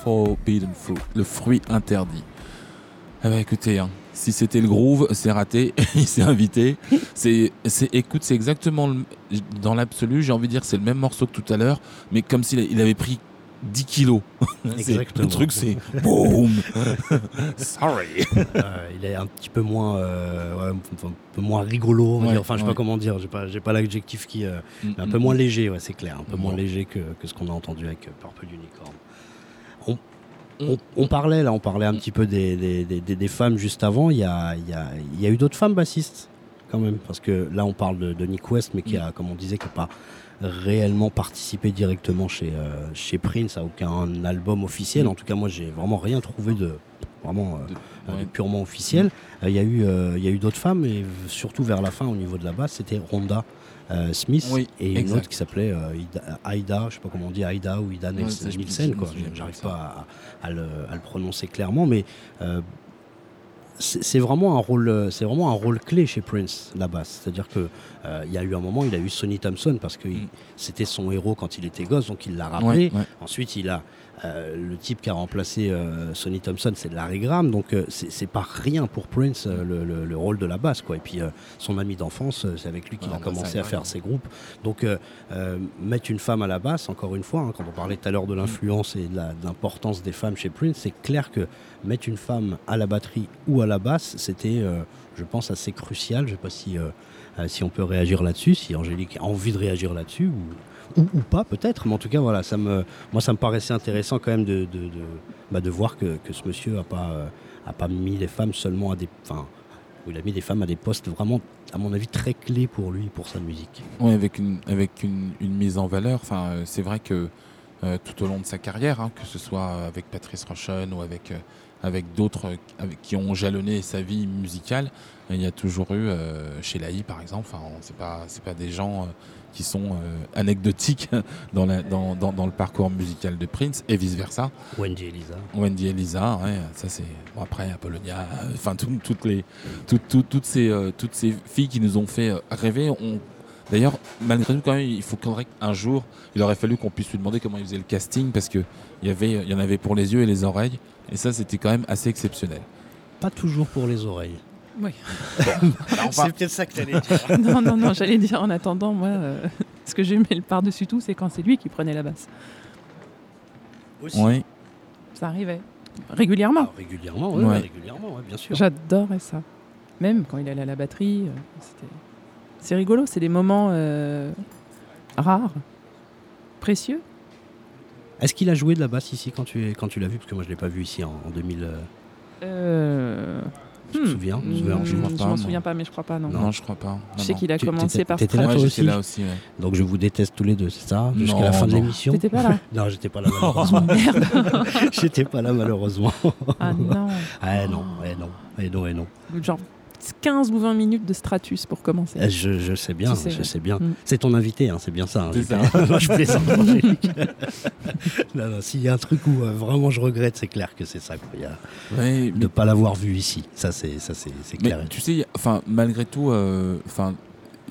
Forbidden fruit. Le fruit interdit. Ah bah écoutez, hein, si c'était le groove, c'est raté. Il s'est invité. C'est, c'est, écoute, c'est exactement dans l'absolu. J'ai envie de dire, c'est le même morceau que tout à l'heure, mais comme s'il il avait pris 10 kilos. Exactement. Le truc, c'est boum. Sorry. Euh, il est un petit peu moins, euh, ouais, un peu moins rigolo. on va Ouais, dire. Enfin, je sais ouais. pas comment dire. J'ai pas, j'ai pas l'adjectif qui, euh, un peu Mm, moins mm. léger. Ouais, c'est clair. Un peu moins léger que, que ce qu'on a entendu avec Purple Unicorn. On, on- on parlait là, on parlait un petit peu des, des, des- des- des femmes juste avant. Il y a, il y a, il y a eu d'autres femmes bassistes quand même, parce que là, on parle de, de Nick West, mais qui a, comme on disait, qui n'a pas réellement participé directement chez, euh, chez Prince à aucun album officiel. Mm. En tout cas, moi, j'ai vraiment rien trouvé de vraiment euh, De- euh, ouais. purement officiel. Il y a eu, il y a eu d'autres femmes, et surtout vers la fin, au niveau de la basse, c'était Ronda euh, Smith Oui, et une autre qui s'appelait Ida, Aida, je sais pas comment on dit, Aida ou Ida Nielsen, je me quoi. J'arrive pas à, à le, à le prononcer clairement, mais c'est vraiment un rôle, euh, c'est vraiment un rôle clé chez Prince, la basse. C'est-à-dire que euh, il y a eu un moment, il a eu Sonny Thompson parce que Mm. c'était son héros quand il était gosse, donc il l'a rappelé. Ouais, ouais. Ensuite, il a euh, le type qui a remplacé euh, Sonny Thompson, c'est Larry Graham. Donc, euh, c'est pas rien pour Prince le, le- le rôle de la basse, quoi. Et puis, son ami d'enfance, c'est avec lui qu'il Ouais, a bah, commencé à faire ses groupes. Donc, mettre une femme à la basse, encore une fois, hein, quand on parlait tout à l'heure de l'influence et de l'importance des femmes chez Prince, c'est clair que mettre une femme à la batterie ou à la basse, c'était, je pense, assez crucial. Je sais pas si, si on peut réagir là-dessus, si Angélique a envie de réagir là-dessus ou, ou, pas peut-être, mais en tout cas voilà, ça me, moi ça me paraissait intéressant quand même de, de, de, bah, de voir que, que ce monsieur a pas, euh, pas mis les femmes seulement à des, enfin, il a mis des femmes à des postes vraiment, à mon avis, très clés pour lui, pour sa musique. Ouais, avec une, avec une, mise en valeur. Euh, c'est vrai que euh, tout au long de sa carrière, hein, que ce soit avec Patrice Rushen ou avec, euh, avec d'autres euh, qui ont jalonné sa vie musicale, il y a toujours eu, chez Laï par exemple, enfin, c'est pas, pas des gens qui sont anecdotiques dans, la, dans, dans, dans le parcours musical de Prince et vice versa. Wendy Elisa. Wendy et Lisa, ouais, ça c'est bon, après Apollonia, enfin tout- toutes les toutes, toutes, toutes ces toutes ces filles qui nous ont fait rêver. On... D'ailleurs, malgré tout, quand même, il faut qu'un jour, il aurait fallu qu'on puisse lui demander comment il faisait le casting parce que il y avait il y en avait pour les yeux et les oreilles et ça c'était quand même assez exceptionnel. Pas toujours pour les oreilles. Oui. C'est peut-être ça que t'allais dire. non, non, non, j'allais dire en attendant, moi, euh, ce que j'aimais le par-dessus tout, c'est quand c'est lui qui prenait la basse. Aussi. Oui, Ça arrivait. Régulièrement. Ah, régulièrement, ouais, régulièrement, ouais, bien sûr. J'adorais ça. Même quand il allait à la batterie. euh, c'était- C'est rigolo, c'est des moments euh, rares, précieux. Est-ce qu'il a joué de la basse ici quand tu, es- quand tu l'as vu? Parce que moi je l'ai pas vu ici en, en 2000. euh, Euh, Tu te souviens Tu te hmm, souviens, je Je vois m'en souviens pas, mais je crois pas, non. non, je crois pas. Je sais qu'il a Tu- commencé par t'étais là, Ouais, toi aussi là aussi. ouais. Donc je vous déteste tous les deux, c'est ça? Jusqu'à la fin de l'émission? T'étais pas là Non, j'étais pas là malheureusement. Merde. j'étais pas là malheureusement. Ah non. Ah non, eh non, eh non, eh non. Genre 15 ou 20 minutes de Stratus pour commencer. Eh, Je, je sais bien, Tu sais, je ouais. sais bien. Mm. C'est ton invité, hein, c'est bien ça. hein. Moi, je plaisante, Angélique. non, non, s'il y a un truc où euh, vraiment je regrette, c'est clair que c'est ça. Quoi. Y a- Ouais, De ne pas l'avoir vu ici, ça c'est ça c'est c'est Mais clair. tu sais, enfin, malgré tout, euh, enfin,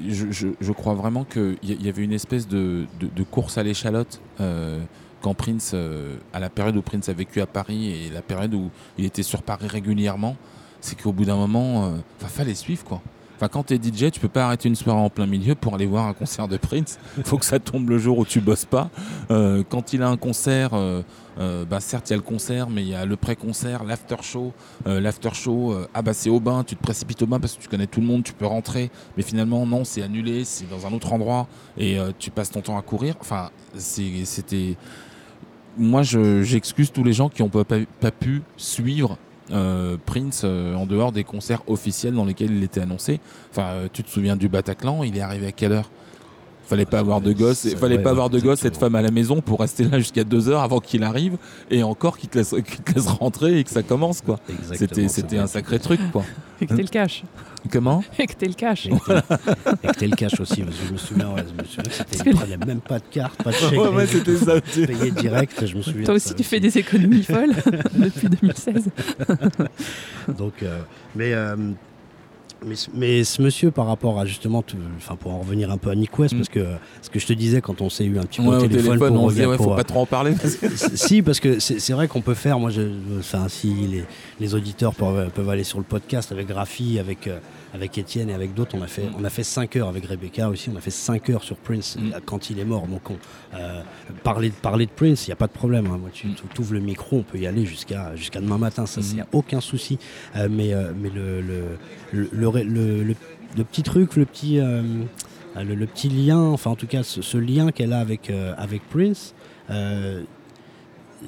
je, je- je crois vraiment qu'il y, y avait une espèce de, de- de course à l'échalote euh, quand Prince, euh, à la période où Prince a vécu à Paris et la période où il était sur Paris régulièrement, c'est qu'au bout d'un moment, euh, enfin, fallait suivre quoi. Enfin, quand t'es DJ, tu peux pas arrêter une soirée en plein milieu pour aller voir un concert de Prince. Faut que ça tombe le jour où tu bosses pas. Euh, quand il a un concert, euh, euh, bah certes il y a le concert, mais il y a le pré-concert, l'after show. Euh, l'after show, euh, ah bah c'est au bain, tu te précipites au bain parce que tu connais tout le monde, tu peux rentrer, mais finalement non, c'est annulé, c'est dans un autre endroit et euh, tu passes ton temps à courir. Enfin, c'était. Moi, je- j'excuse tous les gens qui n'ont pas pu suivre euh, Prince euh, en dehors des concerts officiels dans lesquels il était annoncé. Enfin, euh, tu te souviens du Bataclan, il est arrivé à quelle heure? Fallait pas avoir de gosse, fallait ouais, pas ouais, avoir de gosse, cette femme à la maison pour rester là jusqu'à deux heures avant qu'il arrive et encore qu'il te laisse, qu'il te laisse rentrer et que ça commence quoi. C'était, un sacré truc quoi. Et que t'es le cash. Comment Et que t'es le cash. Et que t'es- le cash aussi, parce que je me souviens, ouais, je me souviens que c'était, il prenait même pas de carte, pas de chèque. Ouais, ouais, c'était ça. payé direct, je me souviens. Toi aussi, ça tu fais des économies folles depuis 2016. Donc, euh, mais, euh, mais, ce- mais ce monsieur, par rapport à justement, enfin pour en revenir un peu à Nick West, Mm. parce que ce que je te disais quand on s'est eu un petit peu Ouais, au téléphone, téléphone, pour on disait, ouais, faut pour, pas trop en parler. parce que- si, parce que c'est vrai qu'on peut faire, moi, je, enfin, si les, les auditeurs peuvent, peuvent aller sur le podcast avec Rafi, avec, euh, avec Étienne et avec d'autres, on a fait, Mm. on a fait 5 heures avec Rebecca aussi, on a fait 5 heures sur Prince Mm. euh, quand il est mort. Donc, on, euh, parler, de- parler de Prince, il n'y a pas de problème. hein. Moi, tu Mm. ouvres le micro, on peut y aller jusqu'à jusqu'à demain matin, ça, il n'y a aucun souci. Euh, mais euh, mais le, le, le, le, petit truc, le petit. le, petit lien, enfin en tout cas ce, ce lien qu'elle a avec, avec Prince,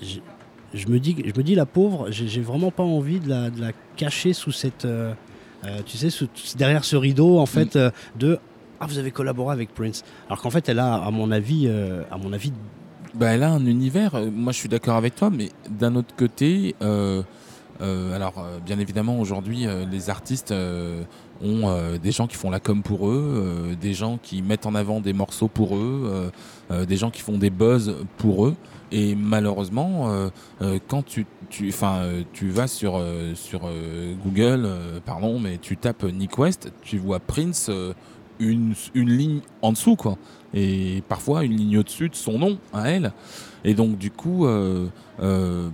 je, me dis, je me dis la pauvre, j'ai j'ai vraiment pas envie de la, de la cacher sous cette, euh, euh, tu sais, derrière ce rideau en fait euh, de ah vous avez collaboré avec Prince, alors qu'en fait elle a à mon avis, euh, à mon avis, Bah, elle a un univers, moi je suis d'accord avec toi, mais d'un autre côté, euh, alors euh, bien évidemment aujourd'hui euh, les artistes ont des gens qui font la com pour eux, des gens qui mettent en avant des morceaux pour eux, des gens qui font des buzz pour eux. Et malheureusement, quand tu, tu, enfin, euh, tu vas sur, euh, sur euh, Google, pardon, mais tu tapes Nick West, tu vois Prince une, une ligne en dessous, quoi. Et parfois une ligne au-dessus de son nom à elle. Et donc, du coup, je,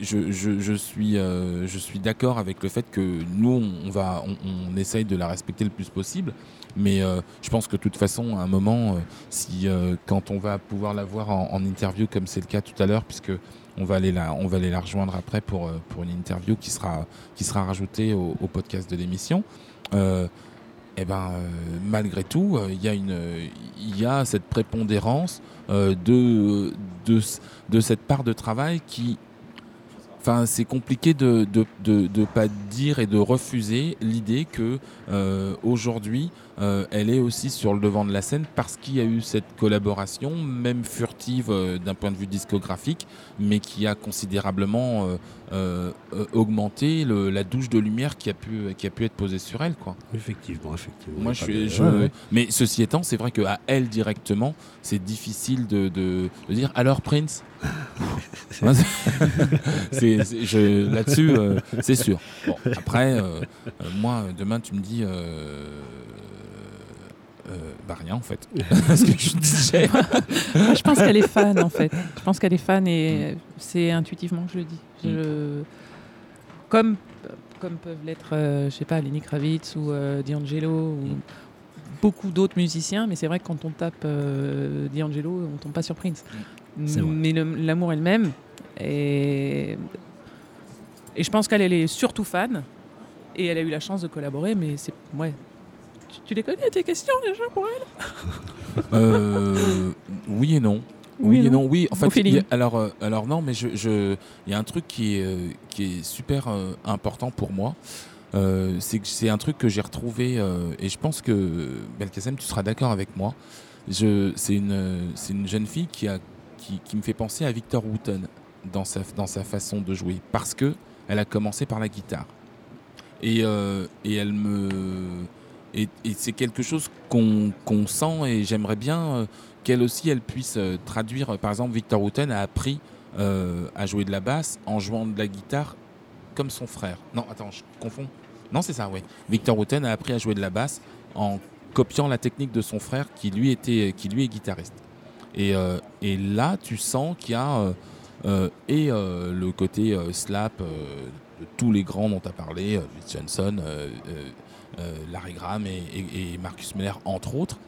je, suis, suis d'accord avec le fait que nous, on, va, on, essaye de la respecter le plus possible. Mais je pense que de toute façon, à un moment, si quand on va pouvoir la voir en interview, comme c'est le cas tout à l'heure, puisque on va aller la, rejoindre après pour, euh, une interview qui sera, rajoutée au, podcast de l'émission. Euh, eh ben, euh, malgré tout, il y a cette prépondérance de cette part de travail qui, enfin, c'est compliqué de, de, de, pas dire et de refuser l'idée que euh, aujourd'hui, euh, elle est aussi sur le devant de la scène parce qu'il y a eu cette collaboration, même furtive euh, d'un point de vue discographique, mais qui a considérablement euh, euh, augmenté le- la douche de lumière qui a pu, qui a pu être posée sur elle, quoi. Effectivement, effectivement. Moi, Pas je de- suis, je- ouais, ouais. Mais ceci étant, c'est vrai qu'à elle directement, c'est difficile de, de, de dire alors Prince? Là-dessus, euh, c'est sûr. Bon, après, euh, moi, demain, tu me dis. Euh, bah rien en fait. Parce que je disais. Moi, je pense qu'elle est fan en fait. Je pense qu'elle est fan et c'est intuitivement que je le dis. Je- Comme, comme peuvent l'être, euh, je sais pas, Lenny Kravitz ou euh, D'Angelo ou beaucoup d'autres musiciens, mais c'est vrai que quand on tape euh, D'Angelo, on tombe pas sur Prince. Mais l'amour est le même. Et, et je pense qu'elle elle est surtout fan. Et elle a eu la chance de collaborer, mais c'est. Ouais. Tu, tu les connais tes questions déjà pour elle Euh, oui et non. Oui Oui, et non. non. Oui, en Au fait, feeling. il y a- alors, euh, alors non, mais je, je, il y a un truc qui est, euh, qui est super euh, important pour moi. Euh, c'est que c'est un truc que j'ai retrouvé et je pense que Belkacem, tu seras d'accord avec moi. Je, c'est une, c'est une jeune fille qui a, qui, qui me fait penser à Victor Wooten dans sa, dans sa façon de jouer parce que elle a commencé par la guitare et, et elle me, et, c'est quelque chose qu'on sent et j'aimerais bien euh, qu'elle aussi elle puisse euh, traduire. Par exemple, Victor Wooten a appris euh, à jouer de la basse en jouant de la guitare comme son frère. Non, attends, je confonds. Non, c'est ça, oui. Victor Wooten a appris à jouer de la basse en copiant la technique de son frère qui lui était, qui lui est guitariste. Et, là, tu sens qu'il y a et le côté slap de tous les grands dont tu as parlé, Johnson, Larry Graham et, Marcus Miller, entre autres.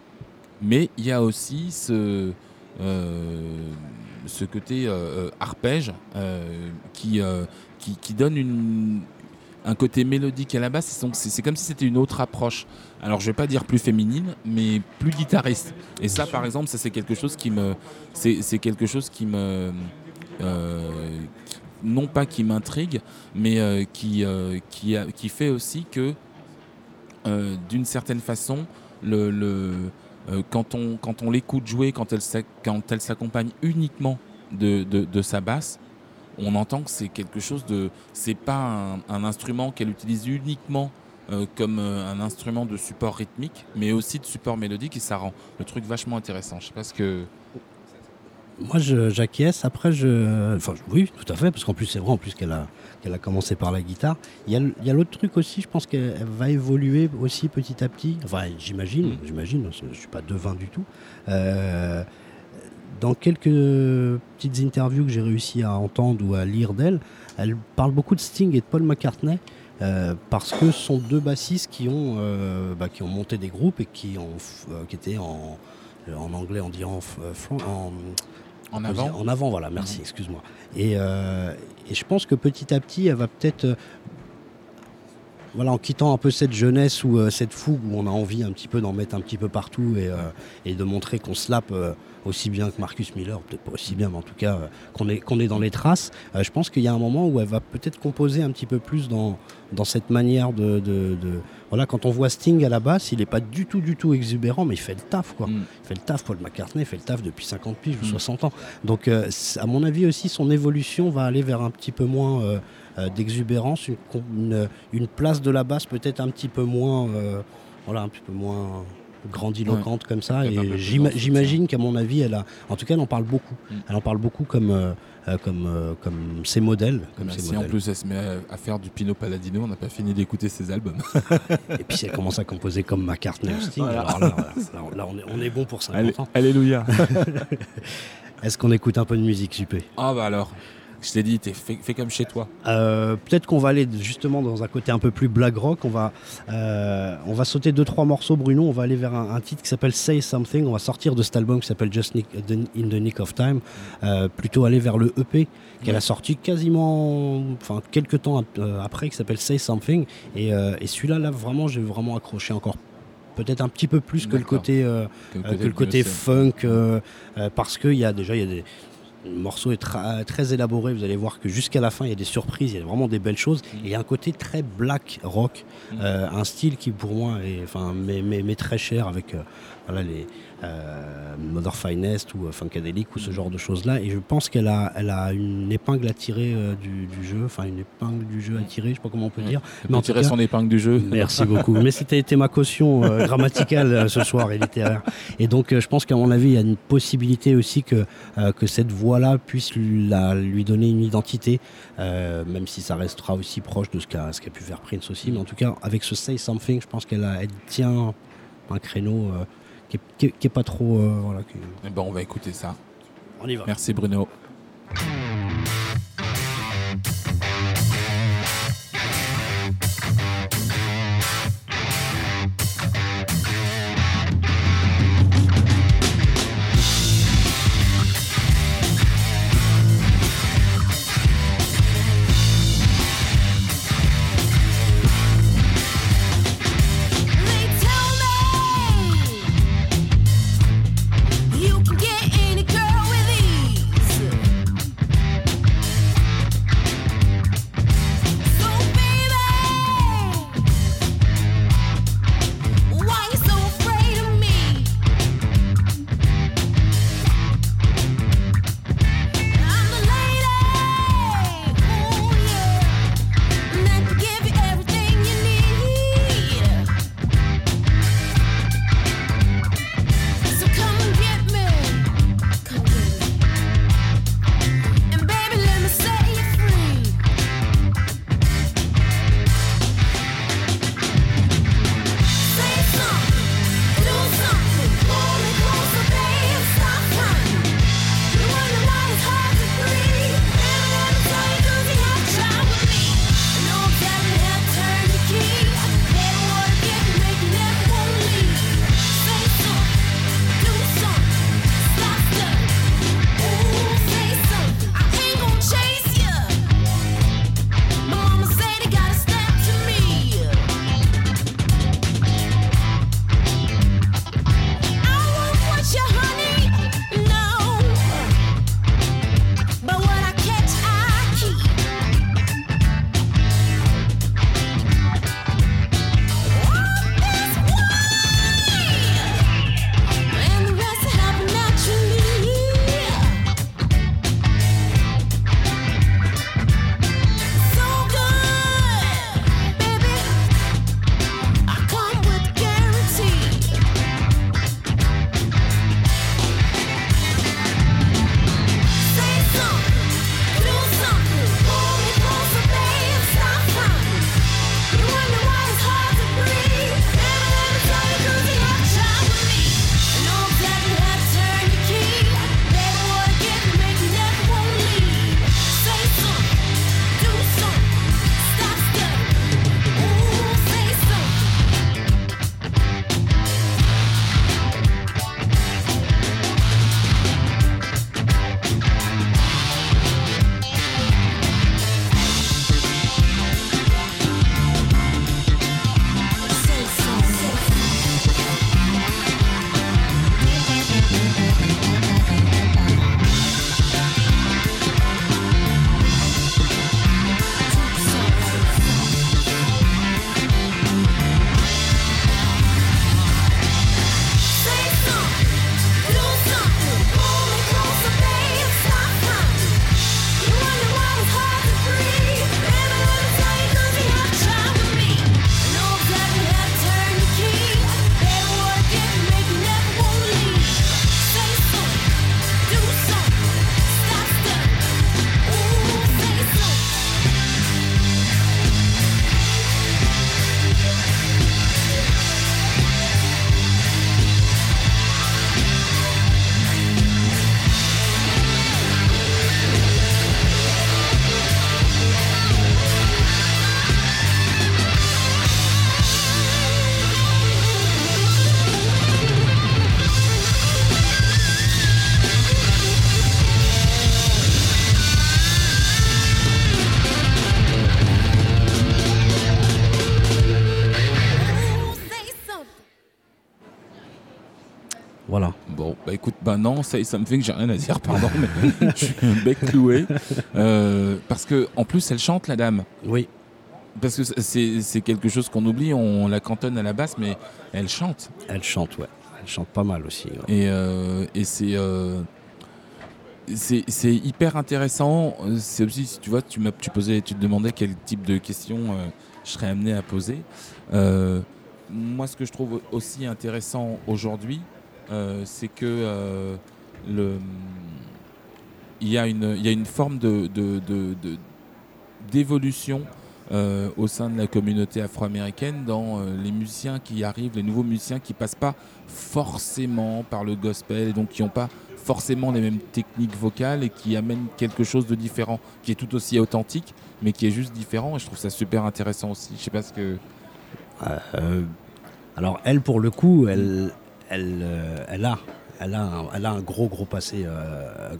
Mais il y a aussi ce, euh, ce côté euh, euh, arpège euh, qui, euh, qui, donne une, un côté mélodique à la basse. C'est comme si c'était une autre approche. Alors je vais pas dire plus féminine, mais plus guitariste. Et ça, par exemple, c'est quelque chose qui me, quelque chose qui me, euh, non pas qui m'intrigue, mais euh, qui, euh, qui, qui fait aussi que, euh, d'une certaine façon, euh, quand on, l'écoute jouer, quand elle, s'accompagne uniquement de, sa basse, on entend que c'est quelque chose de. C'est pas un, instrument qu'elle utilise uniquement euh, comme un instrument de support rythmique, mais aussi de support mélodique, et ça rend le truc vachement intéressant. Je sais que. Moi, j'acquiesce. Après, je. Enfin, oui, tout à fait, parce qu'en plus, c'est vrai, en plus qu'elle a, qu'elle a commencé par la guitare. Il y a, l'autre truc aussi, je pense qu'elle elle va évoluer aussi petit à petit. Enfin, j'imagine, Mm. j'imagine, je ne suis pas devin du tout. Euh, dans quelques petites interviews que j'ai réussi à entendre ou à lire d'elle, elle parle beaucoup de Sting et de Paul McCartney. euh, parce que ce sont deux bassistes qui ont, euh, bah, qui ont monté des groupes et qui, ont, qui étaient en, en anglais, on dit en, en, En avant en avant, voilà, merci, excuse-moi. Et, euh, et je pense que petit à petit, elle va peut-être, euh, voilà, en quittant un peu cette jeunesse ou euh, cette fougue où on a envie un petit peu d'en mettre un petit peu partout et, et de montrer qu'on slappe aussi bien que Marcus Miller, peut-être pas aussi bien, mais en tout cas qu'on est, qu'on est dans les traces. je pense qu'il y a un moment où elle va peut-être composer un petit peu plus dans, dans cette manière de, de, de- voilà, quand on voit Sting à la basse, il n'est pas du tout, du tout exubérant, mais il fait le taf, quoi. Mm. Il fait le taf, Paul McCartney fait le taf depuis 50 piges ou Mm. 60 ans. Donc, euh, à mon avis aussi, son évolution va aller vers un petit peu moins euh, euh, d'exubérance, une, com- une, une place de la basse peut-être un petit peu moins, voilà, un petit peu moins grandiloquente comme ça. Et j'imagine qu'à mon avis, elle a, en tout cas, elle en parle beaucoup. Mm. Elle en parle beaucoup comme, euh, euh, comme, euh, comme ses modèles. Comme Bah, ses si en plus elle se met à, à faire du Pino Palladino, on n'a pas fini d'écouter ses albums. Et puis si elle commence à composer comme McCartney Sting, Voilà. alors là, là, là, là, on, est, on est bon pour 50 Allez- ans. Alléluia. Est-ce qu'on écoute un peu de musique, Juppé? Ah bah alors, je t'ai dit, fait comme chez toi. Euh, Peut-être qu'on va aller justement dans un côté un peu plus black rock. On va, euh, on va sauter deux trois morceaux, Bruno. On va aller vers un, un titre qui s'appelle Say Something. On va sortir de cet album qui s'appelle Just Nick- in the Nick of Time. Euh, plutôt aller vers le EP qu'elle a sorti quasiment, enfin quelques temps ap- après, qui s'appelle Say Something. Et, et celui-là, là vraiment, j'ai vraiment accroché encore. Peut-être un petit peu plus que le côté, euh, que le côté funk, euh, euh, parce qu'il y a déjà il y a des le morceau est très élaboré. Vous allez voir que jusqu'à la fin, il y a des surprises, il y a vraiment des belles choses. Mm. Et il y a un côté très black rock, Mm. euh, un style qui pour moi est, enfin, m'est, très cher avec euh, voilà les Mother Finest ou euh, Funkadelic ou ce genre de choses là. Et je pense qu'elle a, elle a une épingle à tirer euh, du, du jeu, enfin une épingle du jeu à tirer, je sais pas comment on peut dire. Elle Mais peut tirer cas- son épingle du jeu. Merci beaucoup. Mais c'était été ma caution euh, grammaticale euh, ce soir et littéraire. Et donc, euh, je pense qu'à mon avis, il y a une possibilité aussi que, euh, que cette voix-là puisse lui, la- lui donner une identité, euh, même si ça restera aussi proche de ce qu'a qu'a pu faire Prince aussi. Mais en tout cas, avec ce Say Something, je pense qu'elle elle tient un créneau euh, qui, est, qui est- qui est pas trop. euh, voilà, qui- Eh ben, on va écouter ça. On y va. Merci Bruno. Écoute, bah non, ça, ça me fait que j'ai rien à dire, pardon, mais je suis un bec cloué. Euh, parce que en plus, elle chante, la dame. Oui, Parce que c'est quelque chose qu'on oublie, on la cantonne à la basse, mais elle chante. elle chante, ouais. Elle chante pas mal aussi. ouais. Et, euh, et c'est euh, c'est hyper intéressant. C'est aussi, si tu vois, tu, tu, posais, tu te demandais quel type de questions je serais amené à poser. Moi, ce que je trouve aussi intéressant aujourd'hui, c'est que euh, il, y a une, y a une forme de, de- d'évolution euh, au sein de la communauté afro-américaine dans euh, les musiciens qui arrivent, les nouveaux musiciens qui passent pas forcément par le gospel et donc qui n'ont pas forcément les mêmes techniques vocales et qui amènent quelque chose de différent, qui est tout aussi authentique, mais qui est juste différent. Et je trouve ça super intéressant aussi. Je sais pas ce que. Euh, alors elle, pour le coup, elle, elle, euh, elle a, elle a, un, elle a un gros, gros passé euh,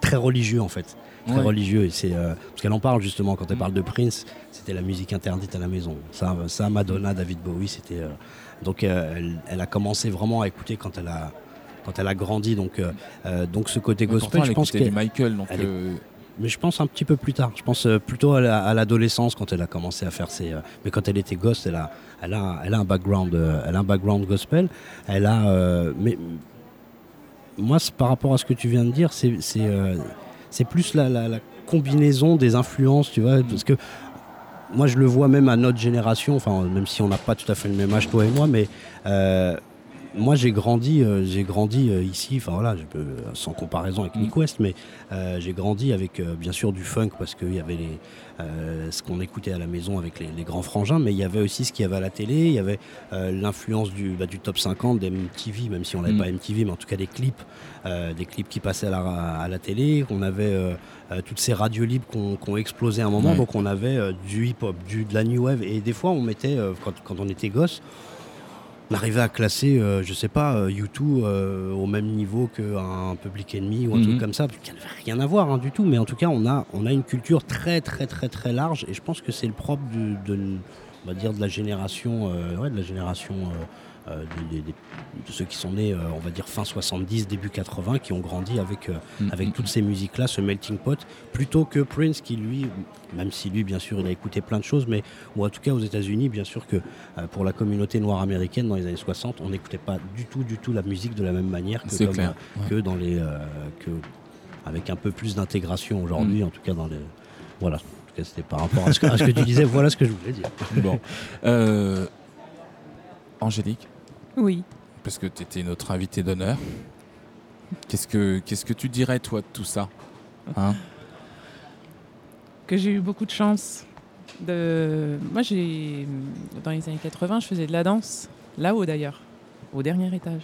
très religieux en fait, très Ouais. religieux. Et c'est euh, parce qu'elle en parle justement quand elle Mm. parle de Prince, c'était la musique interdite à la maison. Ça, ça Madonna, David Bowie, c'était. euh, donc euh, elle, elle a commencé vraiment à écouter quand elle a, quand elle a grandi. Donc, donc ce côté gospel, je pense que Michael, donc elle mais je pense un petit peu plus tard. Je pense euh, plutôt à la- à l'adolescence quand elle a commencé à faire ses. euh, mais quand elle était gosse, elle a, elle a, elle a un background, euh, elle a un background gospel. Elle a. mais moi, par rapport à ce que tu viens de dire, c'est plus la, combinaison des influences, tu vois, parce que moi, je le vois même à notre génération. Enfin, même si on n'a pas tout à fait le même âge toi et moi, mais moi j'ai grandi, euh, j'ai grandi euh, ici, enfin voilà, je peux, sans comparaison avec Mm. Nick West, mais euh, j'ai grandi avec bien sûr du funk parce qu'il y avait les, ce qu'on écoutait à la maison avec les, les grands frangins, mais il y avait aussi ce qu'il y avait à la télé, il y avait l'influence du, bah, du top 50 des MTV, même si on n'avait Mm. pas MTV, mais en tout cas des clips, des clips qui passaient à la, à la télé, on avait toutes ces radios libres qu'on qu'on explosé à un moment, Ouais. donc on avait du hip-hop, du, de la new wave, et des fois on mettait, quand, quand on était gosse, on arrivait à classer, euh, je sais pas, euh, U2 euh, au même niveau qu'un Public Enemy ou un Mhm. truc comme ça, qui n'avait rien à voir hein, du tout. Mais en tout cas, on a, on a une culture très, très, très, très large, et je pense que c'est le propre du- de, on va dire, de la génération, euh, ouais, de la génération euh, de ceux qui sont nés, euh, on va dire fin 70, début 80, qui ont grandi avec, euh, mm, avec mm, toutes ces musiques-là, ce melting pot, plutôt que Prince qui lui, même si lui bien sûr il a écouté plein de choses, mais ou en tout cas aux États-Unis, bien sûr que pour la communauté noire américaine dans les années 60, on n'écoutait pas du tout, du tout la musique de la même manière que, comme, clair. que dans les, que avec un peu plus d'intégration aujourd'hui, en tout cas dans les, voilà. C'était par rapport à ce, que, à ce que tu disais. Voilà ce que je voulais dire. Bon. Euh, Angélique, Oui. parce que tu étais notre invité d'honneur, qu'est-ce que, qu'est-ce que tu dirais, toi, de tout ça Hein? Que j'ai eu beaucoup de chance. De... Moi, j'ai dans les années 80, je faisais de la danse, là-haut d'ailleurs, au dernier étage.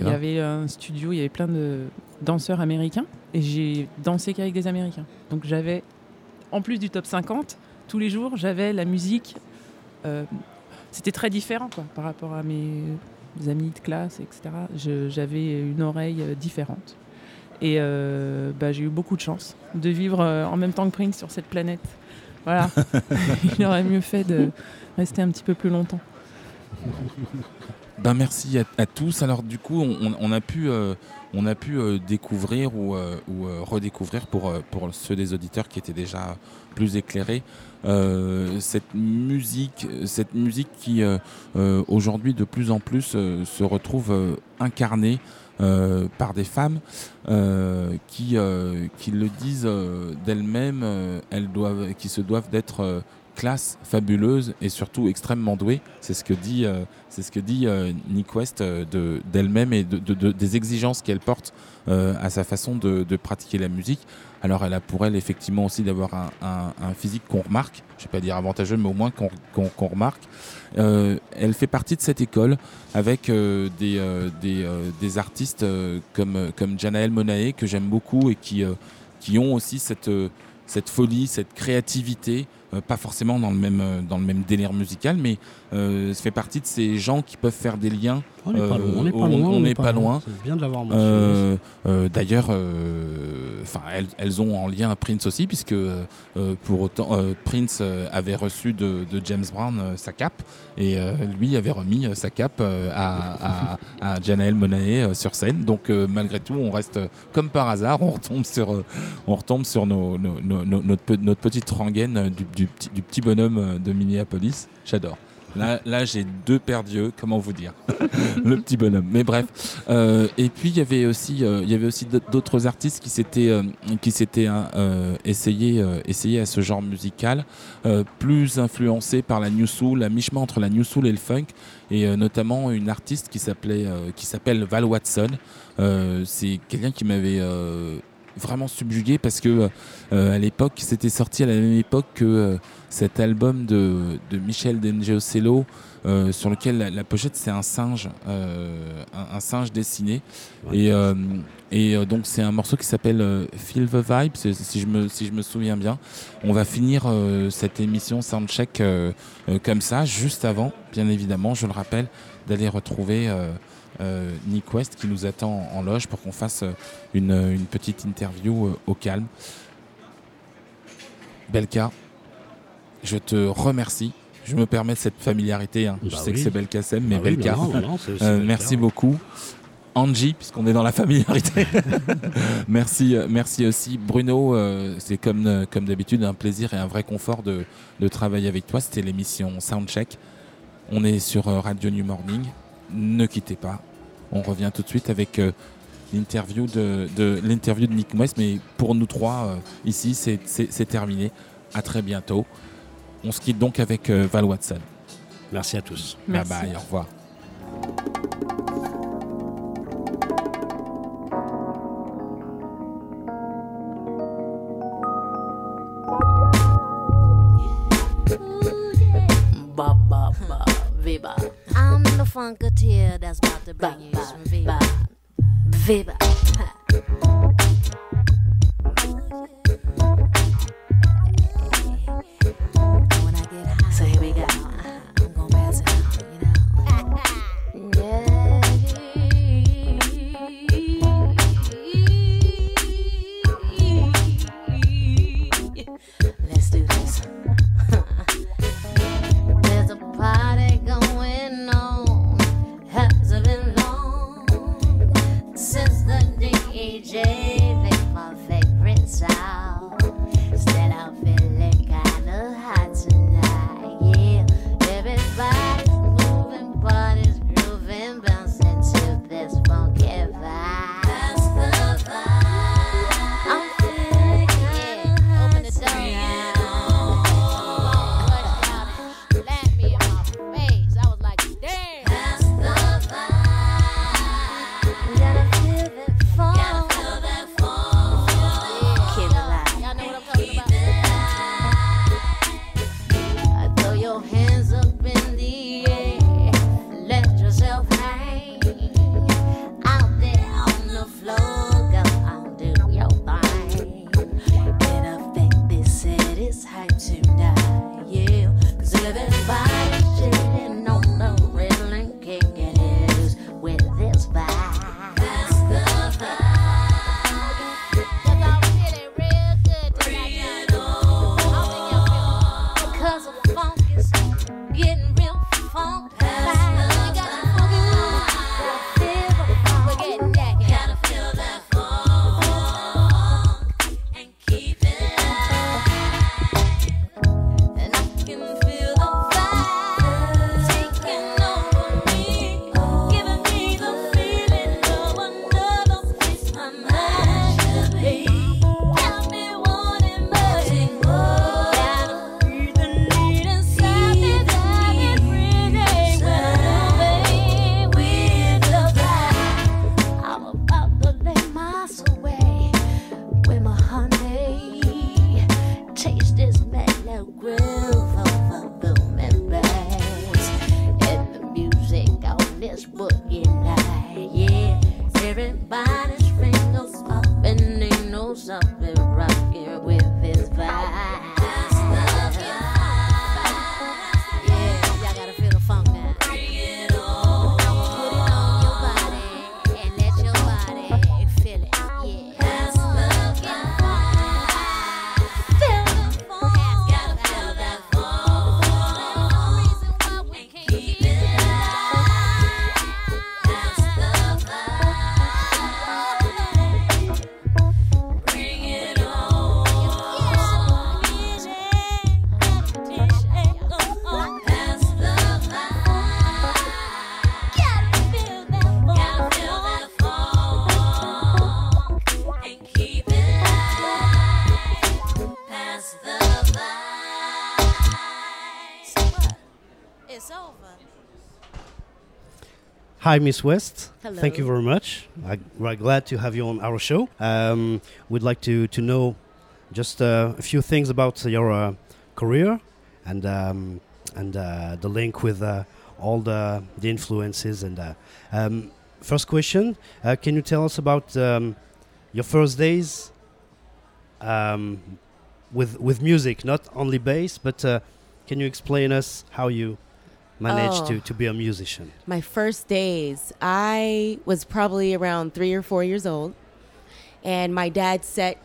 Il y avait un studio, il y avait plein de danseurs américains, et j'ai dansé qu'avec des Américains. Donc j'avais, en plus du top 50, tous les jours, j'avais la musique. euh, C'était très différent quoi, par rapport à mes amis de classe, etc. Je- J'avais une oreille euh, différente. Et euh, bah, j'ai eu beaucoup de chance de vivre euh, en même temps que Prince sur cette planète. Voilà. Il aurait mieux fait de rester un petit peu plus longtemps. Ben merci à, à tous. Alors du coup, on, a pu, euh, on a pu euh, découvrir ou, euh, ou, euh, redécouvrir pour, pour ceux des auditeurs qui étaient déjà plus éclairés euh, cette musique, cette musique qui euh, euh, aujourd'hui de plus en plus euh, se retrouve euh, incarnée euh, par des femmes euh, qui, euh, qui le disent euh, d'elles-mêmes, euh, elles doivent, qui se doivent d'être euh, classe, fabuleuse et surtout extrêmement douée. C'est ce que dit, euh, c'est ce que dit euh, Nick West euh, de, d'elle-même et de- des exigences qu'elle porte euh, à sa façon de, pratiquer la musique. Alors elle a pour elle effectivement aussi d'avoir un, physique qu'on remarque, je ne vais pas dire avantageux, mais au moins qu'on, remarque. Euh, elle fait partie de cette école avec euh, des, artistes comme, comme Janaël Monae que j'aime beaucoup et qui, qui ont aussi cette, cette folie, cette créativité, pas forcément dans le même, dans le même délire musical, mais euh, fait partie de ces gens qui peuvent faire des liens On n'est pas Euh, loin. On n'est pas loin. on n'est pas loin. C'est bien de l'avoir mentionné. Euh, euh, D'ailleurs, enfin, elles, elles ont en lien Prince aussi, puisque pour autant, Prince avait reçu de, de James Brown sa cape, et lui avait remis sa cape à, à, à euh, sur scène. Donc, malgré tout, on reste comme par hasard, on retombe sur, on retombe sur nos, nos- nos- nos- notre, pe- notre petite rengaine du, du petit, du petit bonhomme de Minneapolis. J'adore. Là, j'ai deux paires d'yeux, comment vous dire Le petit bonhomme. Mais bref. Euh, et puis il y avait aussi, euh, d'autres- artistes qui s'étaient, euh, hein, essayés, à ce genre musical, plus influencés par la new soul, la mi-chemin entre la new soul et le funk, et notamment une artiste qui s'appelle Val Watson. C'est quelqu'un qui m'avait vraiment subjugué parce que à l'époque, c'était sorti à la même époque que cet album de, de Michel Dengeocello, euh, sur lequel la, la pochette c'est un singe, euh, un, un singe dessiné. Ouais. Et, euh, et donc c'est un morceau qui s'appelle Feel the Vibe, si je, me, si je me souviens bien. On va finir cette émission Soundcheck comme ça, juste avant, bien évidemment, je le rappelle, d'aller retrouver Nick West qui nous attend en loge pour qu'on fasse une, une petite interview au calme. Belka, je te remercie. Je me permets cette familiarité. hein. Je Bah sais que c'est Belka Sem, mais Ah Belka. c'est- c'est Euh, merci beaucoup. Angie, puisqu'on est dans la familiarité. merci, euh, merci aussi Bruno. euh, c'est comme, comme d'habitude un plaisir et un vrai confort de, de travailler avec toi. C'était l'émission Soundcheck. On est sur Radio New Morning. Ne quittez pas. On revient tout de suite avec euh, l'interview de, de l'interview de Nick West. Mais pour nous trois euh, ici, c'est terminé. À très bientôt. On se quitte donc avec euh, Val Watson. Merci à tous. Merci. Bye bye. Au revoir. I'm the funketeer that's about to bring you some vibe. viva. Hi, Miss West. Hello. Thank you very much. I, we're glad to have you on our show. Um, we'd like to, to know just uh, a few things about your uh, career and um, and uh, the link with uh, all the the influences. And uh, um, first question: uh, Can you tell us about um, your first days um, with with music? Not only bass, but uh, can you explain us how you managed Oh. to, to be a musician? My first days, I was probably around three or four years old, and my dad set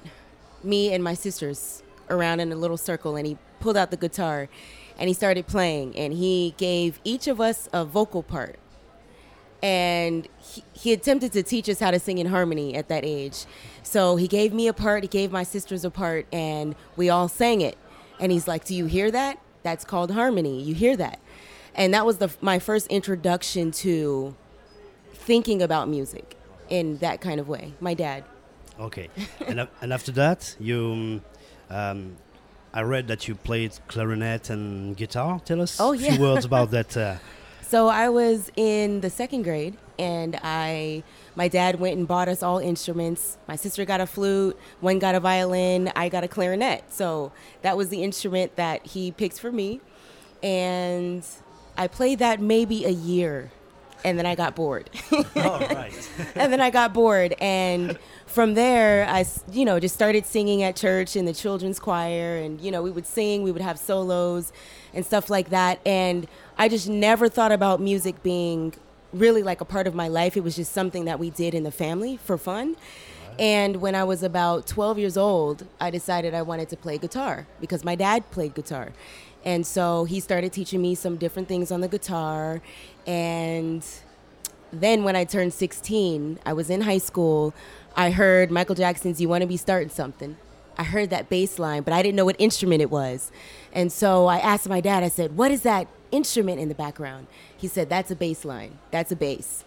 me and my sisters around in a little circle, and he pulled out the guitar, and he started playing, and he gave each of us a vocal part, and he, he attempted to teach us how to sing in harmony at that age. So he gave me a part, he gave my sisters a part, and we all sang it. And he's like, "Do you hear that? That's called harmony. You hear that?" And that was the my first introduction to thinking about music in that kind of way. My dad. Okay, and, a- and after that, you, um, I read that you played clarinet and guitar. Tell us Oh, a yeah. few words about that. Uh, So I was in the second grade, and I, my dad went and bought us all instruments. My sister got a flute, one got a violin, I got a clarinet. So that was the instrument that he picked for me, and I played that maybe a year, and then I got bored. all right. and then I got bored, and from there, I, you know, just started singing at church in the children's choir, and you know, we would sing, we would have solos, and stuff like that. And I just never thought about music being really like a part of my life. It was just something that we did in the family for fun. And when I was about 12 years old, I decided I wanted to play guitar because my dad played guitar. And so he started teaching me some different things on the guitar. And then when I turned 16, I was in high school. I heard Michael Jackson's You Want to Be Starting Something. I heard that bass line, but I didn't know what instrument it was. And so I asked my dad, I said, What is that instrument in the background? He said, That's a bass line. That's a bass.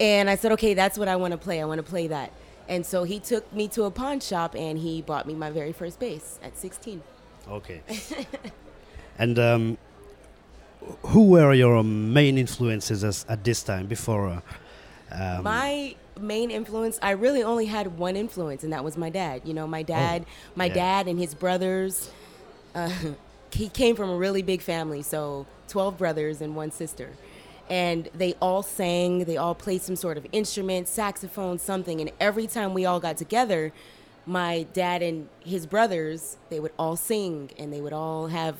And I said, Okay, that's what I want to play. I want to play that. And so he took me to a pawn shop and he bought me my very first bass at 16. Okay. and um, who were your main influences as, at this time before? Uh, um, my main influence i really only had one influence and that was my dad you know my dad my yeah. dad and his brothers uh, he came from a really big family so 12 brothers and one sister and they all sang they all played some sort of instrument saxophone something and every time we all got together my dad and his brothers they would all sing and they would all have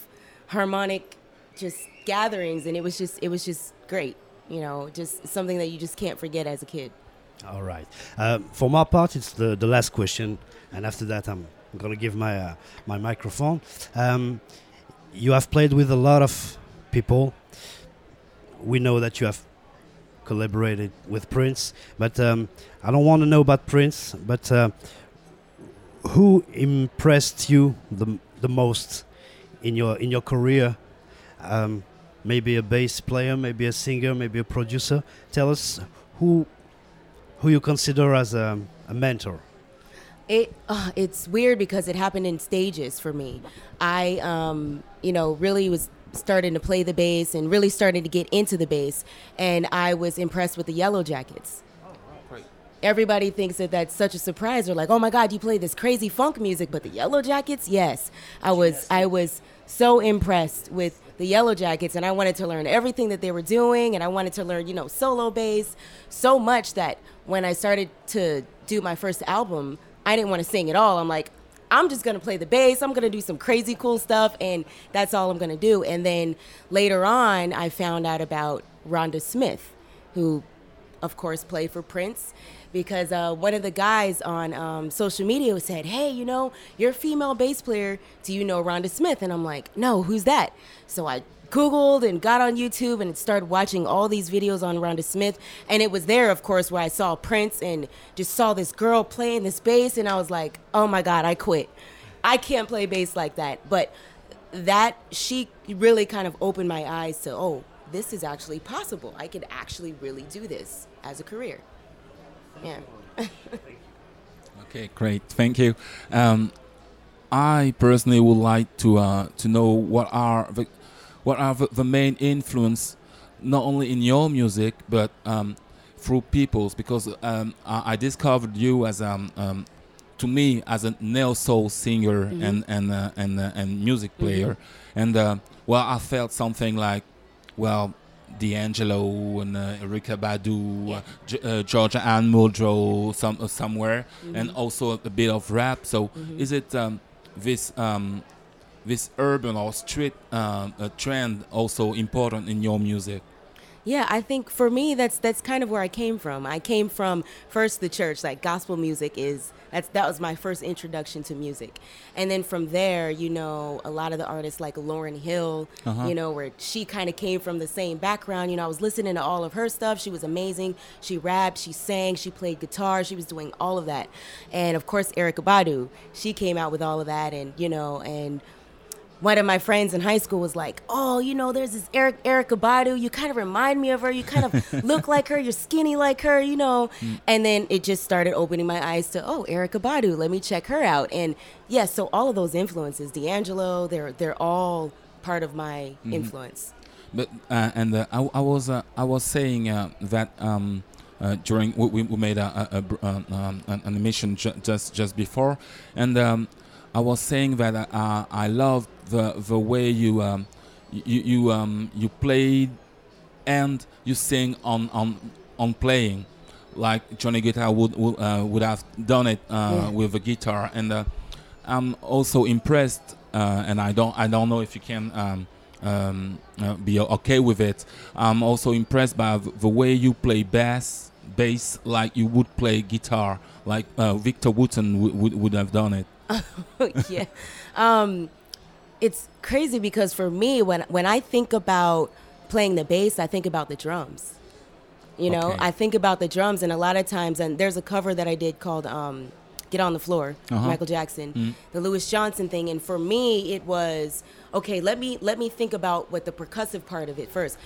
harmonic just gatherings and it was just it was just great you know just something that you just can't forget as a kid All right. Um, for my part, it's the, the last question, and after that, I'm gonna give my uh, my microphone. Um, you have played with a lot of people. We know that you have collaborated with Prince, but um, I don't want to know about Prince. But uh, who impressed you the the most in your in your career? Um, maybe a bass player, maybe a singer, maybe a producer. Tell us who who you consider as a, a mentor. It uh, it's weird because it happened in stages for me. I um, you know really was starting to play the bass and really starting to get into the bass, and I was impressed with the Yellow Jackets. Everybody thinks that that's such a surprise. They're like, "Oh my God, you play this crazy funk music!" But the Yellow Jackets, yes, I was I was so impressed with the Yellow Jackets, and I wanted to learn everything that they were doing, and I wanted to learn, you know, solo bass so much that when I started to do my first album, I didn't want to sing at all. I'm like, I'm just gonna play the bass. I'm gonna do some crazy cool stuff, and that's all I'm gonna do. And then later on, I found out about Rhonda Smith, who, of course, played for Prince. Because uh, one of the guys on um, social media said, "Hey, you know, you're a female bass player. Do you know Rhonda Smith?" And I'm like, "No, who's that?" So I Googled and got on YouTube and started watching all these videos on Rhonda Smith. And it was there, of course, where I saw Prince and just saw this girl playing this bass. And I was like, oh my God, I quit. I can't play bass like that. But that, she really kind of opened my eyes to, oh, this is actually possible. I could actually really do this as a career. Yeah. Okay, great. Thank you. Um, I personally would like to uh, to know what are the what are the, the main influence, not only in your music but um, through people's? Because um, I, I discovered you as um, um, to me as a neo soul singer Mm-hmm. and and uh, and uh, and music player, and uh, well, I felt something like, well. D'Angelo and uh, Erika Badu, uh, G- uh, Georgia Ann Muldrow, some uh, somewhere, and also a, bit of rap. So, is it um, this um, this urban or street um, uh, trend also important in your music? Yeah, I think for me that's that's kind of where I came from. I came from first the church, like gospel music is that's that was my first introduction to music. And then from there, you know, a lot of the artists like Lauren Hill, uh-huh. you know, where she kind of came from the same background. You know, I was listening to all of her stuff. She was amazing. She rapped, she sang, she played guitar, she was doing all of that. And of course, Erica Badu, she came out with all of that and, you know, and one of my friends in high school was like, "Oh, you know, there's this Eric, Erica Badu. You kind of remind me of her. You kind of look like her. You're skinny like her, you know." And then it just started opening my eyes to, "Oh, Erica Badu. Let me check her out." And yes, so all of those influences, D'Angelo, they're they're all part of my influence. But uh, and uh, I, I was uh, I was saying uh, that um, uh, during we, we made a, a, a br- um, um, an an emission ju- just just before, and um, I was saying that uh, I love the the way you um, you you um, you played and you sing on on on playing. Like Johnny Guitar would would, uh, would have done it uh, Yeah. with a guitar. And uh, I'm also impressed uh, and I don't I don't know if you can um, um, uh, be okay with it. I'm also impressed by the way you play bass bass like you would play guitar like uh, Victor Wooten would have done it yeah. Um, it's crazy because for me, when when I think about playing the bass, I think about the drums. You know, Okay. I think about the drums, and a lot of times, and there's a cover that I did called um, "Get on the Floor," Uh-huh. Michael Jackson, the Louis Johnson thing, and for me, it was okay. Let me let me think about what the percussive part of it first.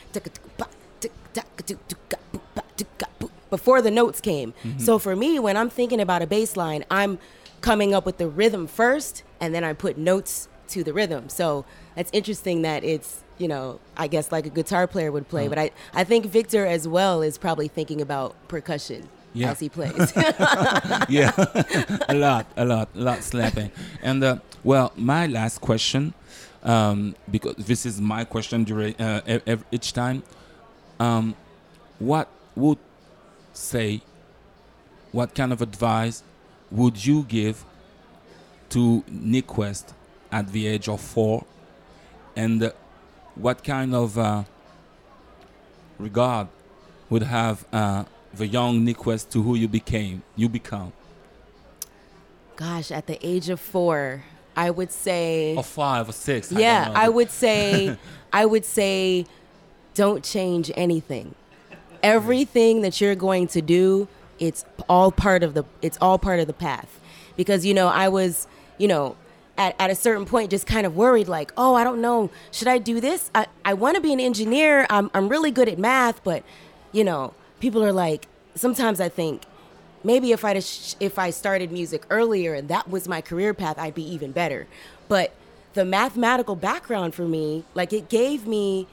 Before the notes came. So for me, when I'm thinking about a bass line, I'm coming up with the rhythm first, and then I put notes to the rhythm. So that's interesting that it's you know I guess like a guitar player would play, but I I think Victor as well is probably thinking about percussion Yeah. as he plays. yeah, a lot, a lot, a lot slapping. And uh, well, my last question, um, because this is my question during uh, ev- ev- each time. Um, what would say? What kind of advice would you give to Nick West at the age of four? And uh, what kind of uh, regard would have uh, the young Nick West to who you became, you become, Gosh, at the age of four, I would say or five or six? Yeah don't i would say i would say don't change anything everything that you're going to do it's all part of the it's all part of the path. Because you know i was you know at, at a certain point just kind of worried like oh i don't know should i do this? I, I want to be an engineer. I'm, I'm really good at math but you know people are like sometimes i think maybe if I if I started music earlier and that was my career path, I'd be even better. But the mathematical background for me, like it gave me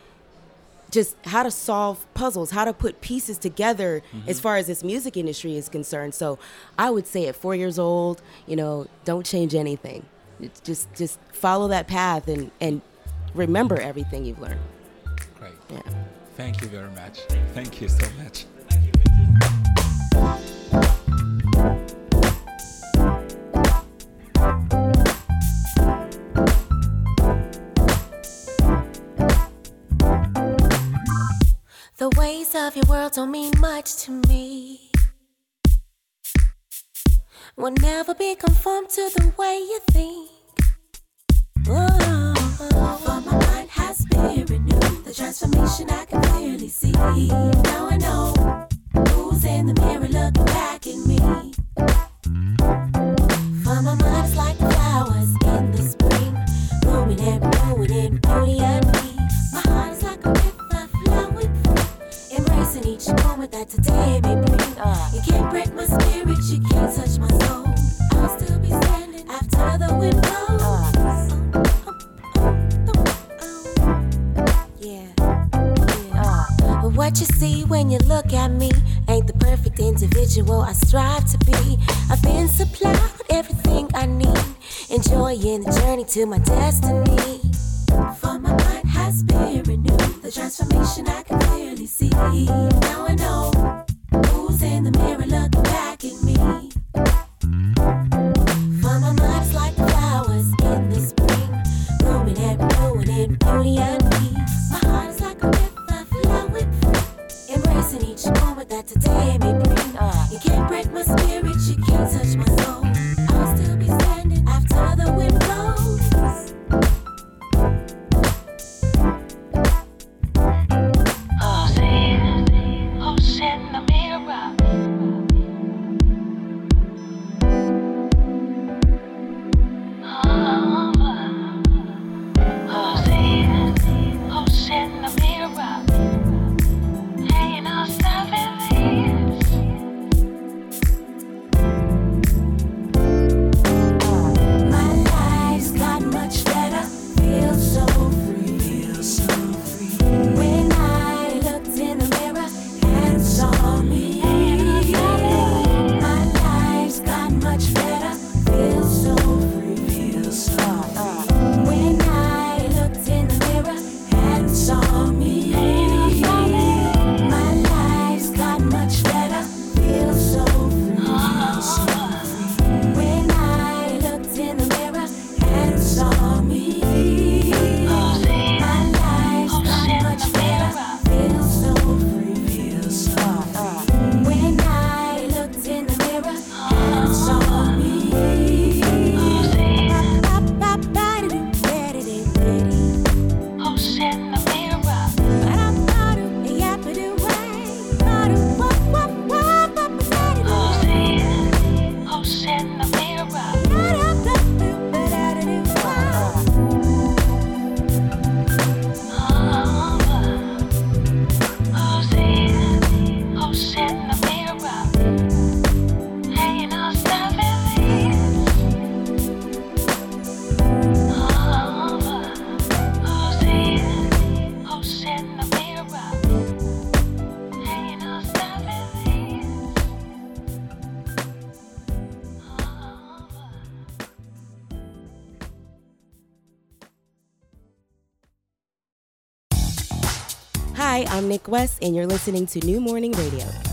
just how to solve puzzles, how to put pieces together mm-hmm. as far as this music industry is concerned. So I would say at four years old, you know, don't change anything. It's just just follow that path and and remember everything you've learned. Great. Yeah. Thank you very much. Thank you so much. Of your world don't mean much to me. Will never be conformed to the way you think. Oh, for my mind has been renewed. The transformation I can clearly see. Now I know who's in the mirror looking back at me. For my mind's like that today may bring. Uh. You can't break my spirit, you can't touch my soul. I'll still be standing after the wind blows. window. Uh, what you see when you look at me ain't the perfect individual I strive to be. I've been supplied with everything I need, enjoying the journey to my destiny. For my mind spirit knew the transformation I can clearly see. Now I know who's in the mirror looking back at me. For my mind's like flowers in the spring, blooming and blowing in beauty and me. My heart is like a river flowing, embracing each moment that today may bring. You can't break my spirit. I'm Nick West, and you're listening to New Morning Radio.